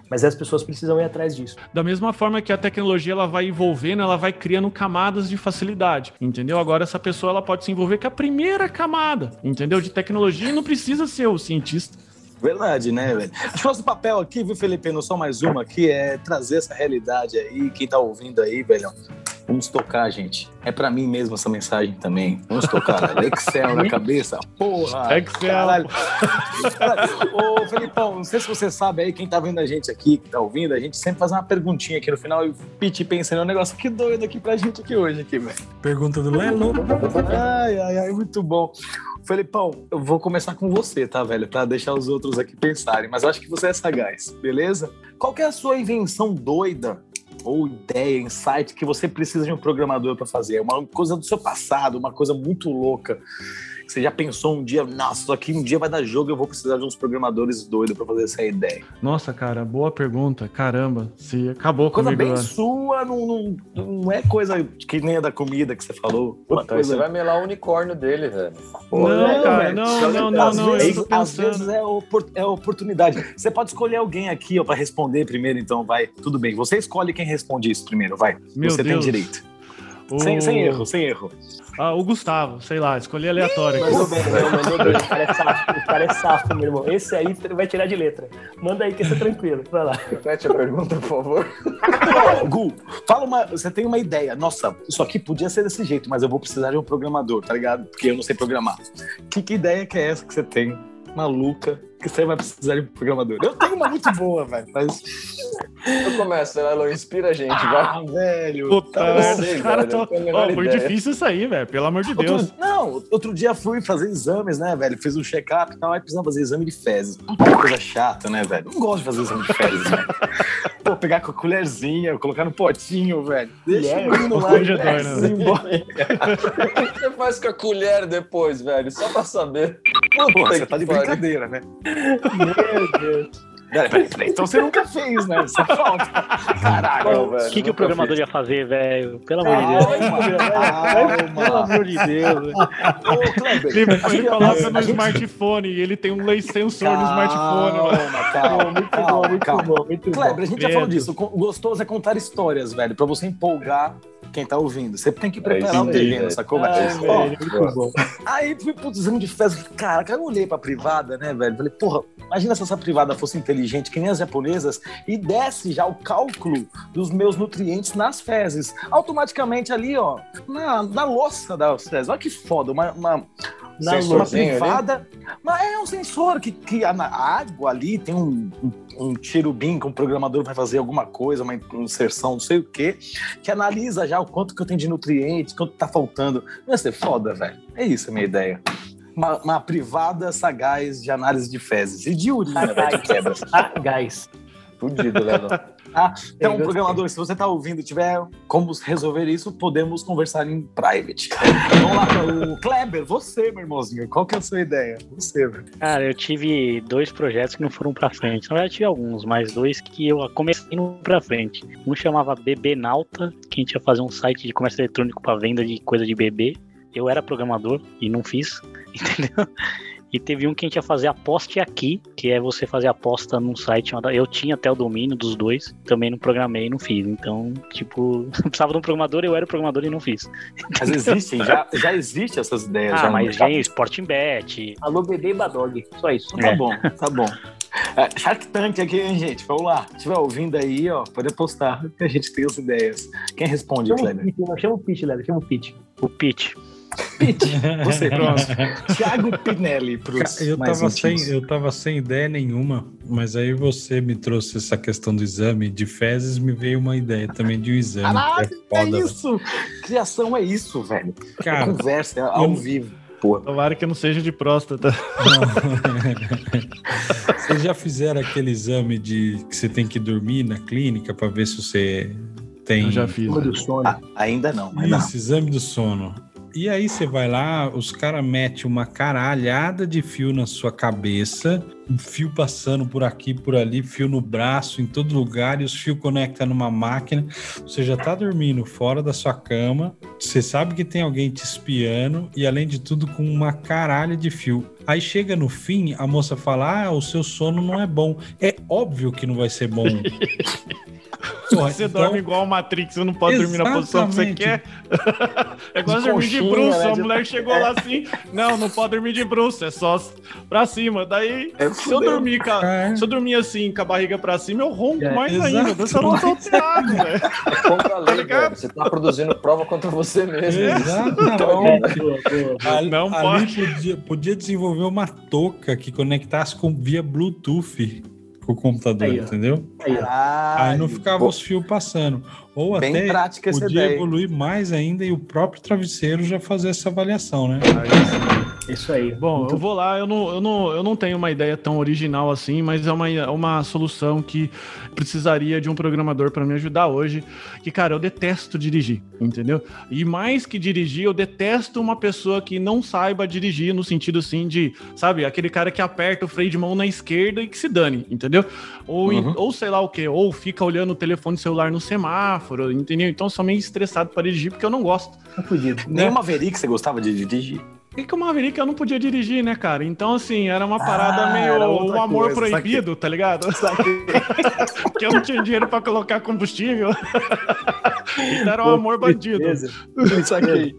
Mas as pessoas precisam ir atrás disso. Da mesma forma que a tecnologia ela vai envolvendo, ela vai criando camadas de facilidade, entendeu? Agora essa pessoa ela pode se envolver com a primeira camada, entendeu? De tecnologia e não precisa ser o cientista. Verdade, né, velho? Acho que nosso papel aqui, viu, Felipe? Não só mais uma aqui, é trazer essa realidade aí. Quem tá ouvindo aí, velho, Vamos tocar, gente. É para mim mesmo essa mensagem também. Vamos tocar. Excel na cabeça. Porra. Excel. Caralho. Ô, Felipão, não sei se você sabe aí, quem tá vendo a gente aqui, que tá ouvindo, a gente sempre faz uma perguntinha aqui no final e o Pete pensa em um negócio que doido aqui pra gente aqui hoje, aqui, velho. Pergunta do Lelo. Ai, ai, ai, muito bom. Felipão, eu vou começar com você, tá, velho? Pra deixar os outros aqui pensarem, mas acho que você é sagaz, beleza? Qual que é a sua invenção doida ou ideia, insight que você precisa de um programador para fazer. É uma coisa do seu passado, uma coisa muito louca. Você já pensou um dia, nossa, isso aqui um dia vai dar jogo, eu vou precisar de uns programadores doidos para fazer essa ideia. Nossa, cara, boa pergunta. Caramba, se acabou coisa comigo. Coisa bem sua, não, não, não, é coisa que nem a da comida que você falou. Pô, então coisa... você vai melar o unicórnio dele, velho. Pô, não, é, cara, não, não, não, às não. Vezes, às vezes é, opor é oportunidade. Você pode escolher alguém aqui para responder primeiro, então vai. Tudo bem. Você escolhe quem responde isso primeiro, vai. Meu você Deus. tem direito. O... Sem, sem erro, sem erro. Ah, o Gustavo, sei lá, escolhi aleatório. Mandou bem, mandou bem. O cara é safo, o cara é safo, meu irmão. Esse aí vai tirar de letra. Manda aí que você é tranquilo. Vai lá. Repete a pergunta, por favor. Gu, fala uma. Você tem uma ideia. Nossa, isso aqui podia ser desse jeito, mas eu vou precisar de um programador, tá ligado? Porque eu não sei programar. Que, que ideia que é essa que você tem? Maluca, que você vai precisar de um programador. Eu tenho uma muito boa, velho, mas. Eu começo, Elo, inspira a gente, ah, vai. velho. Puta, tá cara, tô... oh, foi difícil isso aí, velho, pelo amor de outro, Deus. Não, outro dia fui fazer exames, né, velho? Fiz um check-up e tal, aí precisava fazer exame de fezes. Puta coisa chata, né, velho? Não gosto de fazer exame de fezes, né? Pô, pegar com a colherzinha, colocar no potinho, velho. Deixa o menino lá. Hoje é dói, né? O que você faz com a colher depois, velho? Só pra saber. Pô, você tá de brincadeira, né? Meu Deus. Peraí, peraí, peraí. Então você nunca fez, né? Você falta. Caralho, velho. O que, que o programador ia fazer, velho? Pelo amor de Deus. Pelo amor de Deus. Ô, Kleber. Ele, coloca no smartphone e ele tem um lei sensor calma, no smartphone. Calma, muito calma, bom, muito bom, muito Kleber, a gente já falou disso. O gostoso é contar histórias, velho, pra você empolgar quem tá ouvindo. Você tem que preparar é o terreno, sacou, velho? Oh, aí fui pro exame de festa, cara, eu olhei pra privada, né, velho? Falei, porra, imagina se essa privada fosse inteligente, que nem as japonesas, e desse já o cálculo dos meus nutrientes nas fezes. Automaticamente ali, ó, na, na louça das fezes. Olha que foda, uma, uma na uma privada. Ali? Mas é um sensor que, que a, a água ali tem um, um, um tirubim que um programador vai fazer alguma coisa, uma inserção, não sei o quê, que analisa já o quanto que eu tenho de nutrientes, quanto tá faltando. Vai ser foda, velho. É isso a minha ideia. Uma, uma, privada sagaz de análise de fezes e de urina, velho, de quebra. Sagaz. Fudido, Léo. Ah, então, programador, se você está ouvindo tiver como resolver isso, podemos conversar em private. Vamos lá, o Kleber, você, meu irmãozinho, qual que é a sua ideia? Você, velho. Cara, eu tive dois projetos que não foram para frente. Na verdade, tive alguns, mas dois que eu comecei indo para frente. Um chamava Bebê Nauta, que a gente ia fazer um site de comércio eletrônico para venda de coisa de bebê. Eu era programador e não fiz, entendeu? E teve um que a gente ia fazer aposte aqui, que é você fazer aposta num site. Eu tinha até o domínio dos dois, também não programei e não fiz. Então, tipo, precisava de um programador, eu era o programador e não fiz. Mas existem, já, já existem essas ideias. Ah, já mas vem Sporting Bet. Alô, bebê Badog. Só isso. Tá é. bom, tá bom. É, Shark Tank aqui, hein, gente? Vamos lá. Se estiver ouvindo aí, ó, pode postar que a gente tem as ideias. Quem responde, Kleber? Chama o Pitch, Léo. Chama o Pitch. O Pitch. Você, pronto. Thiago Pinelli pros eu tava sem Eu tava sem ideia nenhuma, mas aí você me trouxe essa questão do exame de fezes, me veio uma ideia também de um exame. Caralho, é, foda, é isso! Criação é isso, velho. Cara, é conversa, é ao eu... vivo. Porra. Tomara que não seja de próstata. Vocês já fizeram aquele exame de que você tem que dormir na clínica para ver se você tem. Eu já fiz. Né? Do sono. Ah, ainda não. Isso, não. exame do sono. E aí você vai lá, os caras metem uma caralhada de fio na sua cabeça, fio passando por aqui, por ali, fio no braço, em todo lugar, e os fios conectam numa máquina. Você já tá dormindo fora da sua cama, você sabe que tem alguém te espiando, e além de tudo, com uma caralha de fio. Aí chega no fim, a moça fala: Ah, o seu sono não é bom. É óbvio que não vai ser bom. Porra, você então... dorme igual o Matrix, você não pode Exatamente. dormir na posição que você quer. é igual de dormir de bruxo. Né? A mulher chegou lá assim, não, não pode dormir de bruxo, é só pra cima. Daí, é, se, eu dormir, é. se eu dormir assim, com a barriga pra cima, eu ronco é, mais ainda. Eu não tô alterado, velho. É contra a lei, tá Você tá produzindo prova contra você mesmo. Exatamente. Então, não ali podia, podia desenvolver uma touca que conectasse com via Bluetooth com o computador, aí, entendeu? Aí, aí, não ficava os fios passando. Ou Bem até podia ideia. evoluir mais ainda e o próprio travesseiro já fazer essa avaliação, né? Isso aí. Bom, Muito... eu vou lá, eu não, eu, não, eu não tenho uma ideia tão original assim, mas é uma, é uma solução que precisaria de um programador para me ajudar hoje. Que, cara, eu detesto dirigir, entendeu? E mais que dirigir, eu detesto uma pessoa que não saiba dirigir no sentido assim de, sabe, aquele cara que aperta o freio de mão na esquerda e que se dane, entendeu? Ou, uhum. ou sei lá o que, ou fica olhando o telefone celular no semáforo, entendeu? Então eu sou meio estressado para dirigir porque eu não gosto. Não podia. Nem uma Maverick você gostava de dirigir? E que o Maverick eu não podia dirigir, né, cara? Então, assim, era uma parada ah, meio o amor coisa, proibido, tá ligado? Porque eu não tinha dinheiro pra colocar combustível. então era um amor bandido. Isso aqui.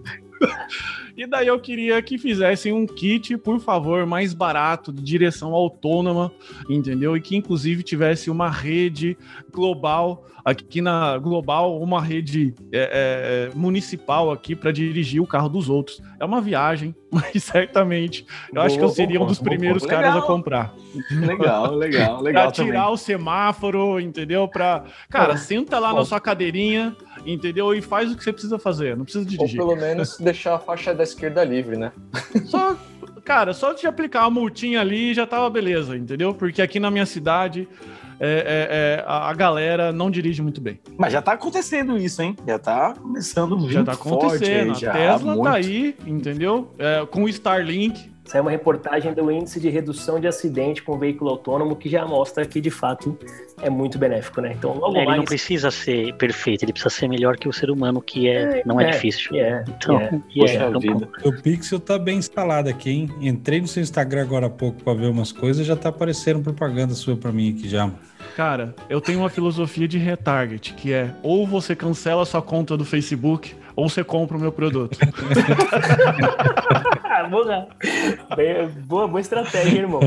E daí eu queria que fizessem um kit, por favor, mais barato, de direção autônoma, entendeu? E que inclusive tivesse uma rede global aqui na global, uma rede é, é, municipal aqui para dirigir o carro dos outros. É uma viagem, mas certamente eu boa, acho que eu seria boa, um dos boa, primeiros caras a comprar. Legal, legal, legal. pra tirar também. o semáforo, entendeu? Pra. Cara, senta lá na sua cadeirinha entendeu? E faz o que você precisa fazer, não precisa dirigir. Ou pelo menos deixar a faixa da esquerda livre, né? Só, cara, só de aplicar a multinha ali já tava beleza, entendeu? Porque aqui na minha cidade é, é, é, a galera não dirige muito bem. Mas já tá acontecendo isso, hein? Já tá começando muito Já tá acontecendo. Forte, a Tesla muito. tá aí, entendeu? É, com o Starlink, Saiu uma reportagem do índice de redução de acidente com veículo autônomo que já mostra que de fato é muito benéfico, né? Então, logo é, mais... Ele não precisa ser perfeito, ele precisa ser melhor que o ser humano, que é, é não é, é difícil. É, então, é. Poxa é, vida. O Pixel tá bem instalado aqui, hein? Entrei no seu Instagram agora há pouco para ver umas coisas, já tá aparecendo propaganda sua para mim aqui já. Cara, eu tenho uma filosofia de retarget, que é ou você cancela sua conta do Facebook, ou você compra o meu produto. ah, boa, boa, boa estratégia, irmão.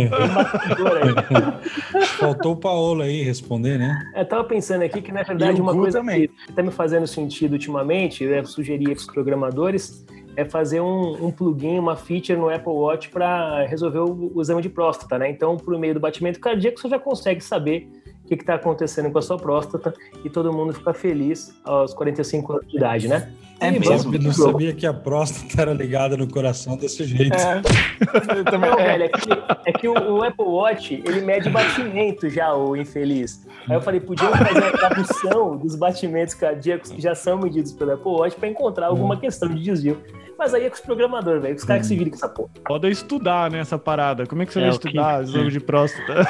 Faltou o Paolo aí responder, né? Eu tava pensando aqui que, na verdade, uma coisa também. que tá me fazendo sentido ultimamente, eu sugerir para os programadores, é fazer um, um, plugin, uma feature no Apple Watch para resolver o, o, exame de próstata, né? Então, por meio do batimento cardíaco, você já consegue saber o que está acontecendo com a sua próstata e todo mundo fica feliz aos 45 anos de idade, né? É e mesmo. Eu não sabia que a próstata era ligada no coração desse jeito. É. Eu também, não, é. velho, é que, é que o, o, Apple Watch, ele mede batimento já, o infeliz. Aí eu falei, podia fazer a tradução dos batimentos cardíacos que já são medidos pelo Apple Watch para encontrar alguma questão de desvio. Mas aí é com os programadores, velho. Os caras que se viram com essa porra. Pode estudar, né, essa parada. Como é que você é, vai estudar que... exame de próstata?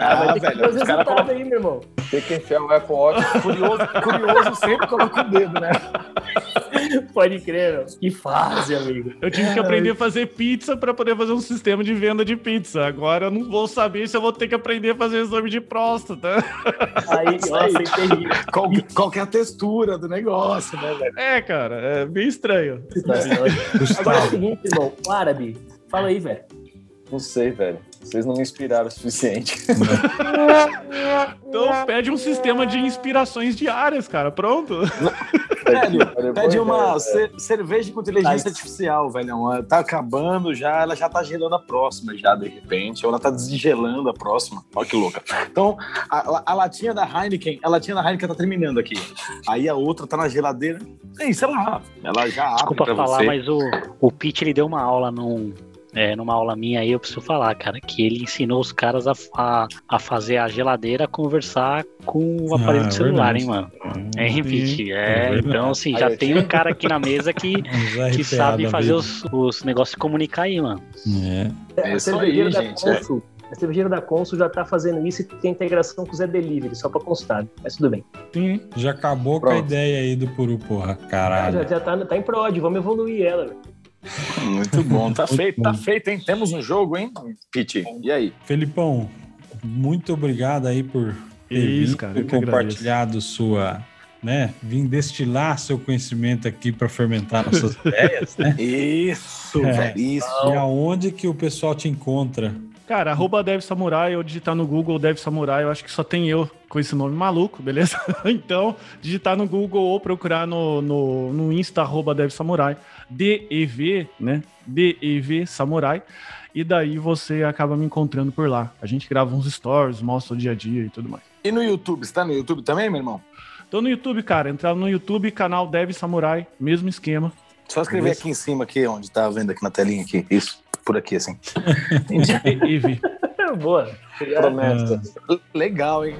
Ah, vai ter velho, os resultados aí, meu irmão. Tem que enfiar o Apple Watch. Curioso, curioso sempre coloca o dedo, né? Pode crer, meu. Que fase, amigo. Eu tive que aprender a fazer pizza para poder fazer um sistema de venda de pizza. Agora eu não vou saber se eu vou ter que aprender a fazer exame de próstata. Aí, nossa, entendi. Qual, qual que é a textura do negócio, né, velho? É, cara, é bem estranho. Agora é o seguinte, irmão, o árabe. Fala aí, velho. Não sei, velho. Vocês não me inspiraram o suficiente. então pede um sistema de inspirações diárias, cara. Pronto. Velho, pede uma cerveja com inteligência artificial, velho. Tá acabando já, ela já tá gelando a próxima, já, de repente. Ou ela tá desgelando a próxima. Olha que louca. Então, a, a latinha da Heineken, a latinha da Heineken tá terminando aqui. Aí a outra tá na geladeira. Ei, sei lá, ela já abre Desculpa falar, você. mas o, o Pete, ele deu uma aula num, é, numa aula minha aí, eu preciso falar, cara, que ele ensinou os caras a, a, a fazer a geladeira conversar com o aparelho Ah, do celular, verdade. hein, mano? É, Sim. Pete, É é, então assim, já Aí, tem um cara aqui na mesa que, que sabe fazer os, os negócios se comunicar aí, mano. É. É a isso cervejeira aí, da gente, Consul, a cervejeira da Consul já tá fazendo isso e tem integração com o Zé Delivery, só pra constar. Mas tudo bem. Sim. Já acabou com a Pronto. ideia aí do Puru, porra. Já, Caralho. já tá, tá em prod, vamos evoluir ela. velho. Muito bom, tá Muito feito, tá bom. feito, hein? Temos um jogo, hein, Pete? E aí? Felipão, muito obrigado aí por ter Isso, vindo, cara, compartilhado sua, né, vim destilar seu conhecimento aqui para fermentar nossas ideias, né? Isso, É. velho, isso. E aonde que o pessoal te encontra? Cara, arroba Dev Samurai, eu digitar no Google Dev Samurai, eu acho que só tem eu com esse nome maluco, beleza? então, digitar no Google ou procurar no, no, no Insta, arroba Dev Samurai, DEV, né? DEV Samurai. E daí você acaba me encontrando por lá. A gente grava uns stories, mostra o dia a dia e tudo mais. E no YouTube? Você tá no YouTube também, meu irmão? Tô no YouTube, cara. Entrar no YouTube, canal Dev Samurai, mesmo esquema. Só escrever Isso. aqui em cima, aqui, onde tá vendo aqui na telinha aqui. Isso, por aqui, assim. DEV. Boa. Promessa. Legal, hein?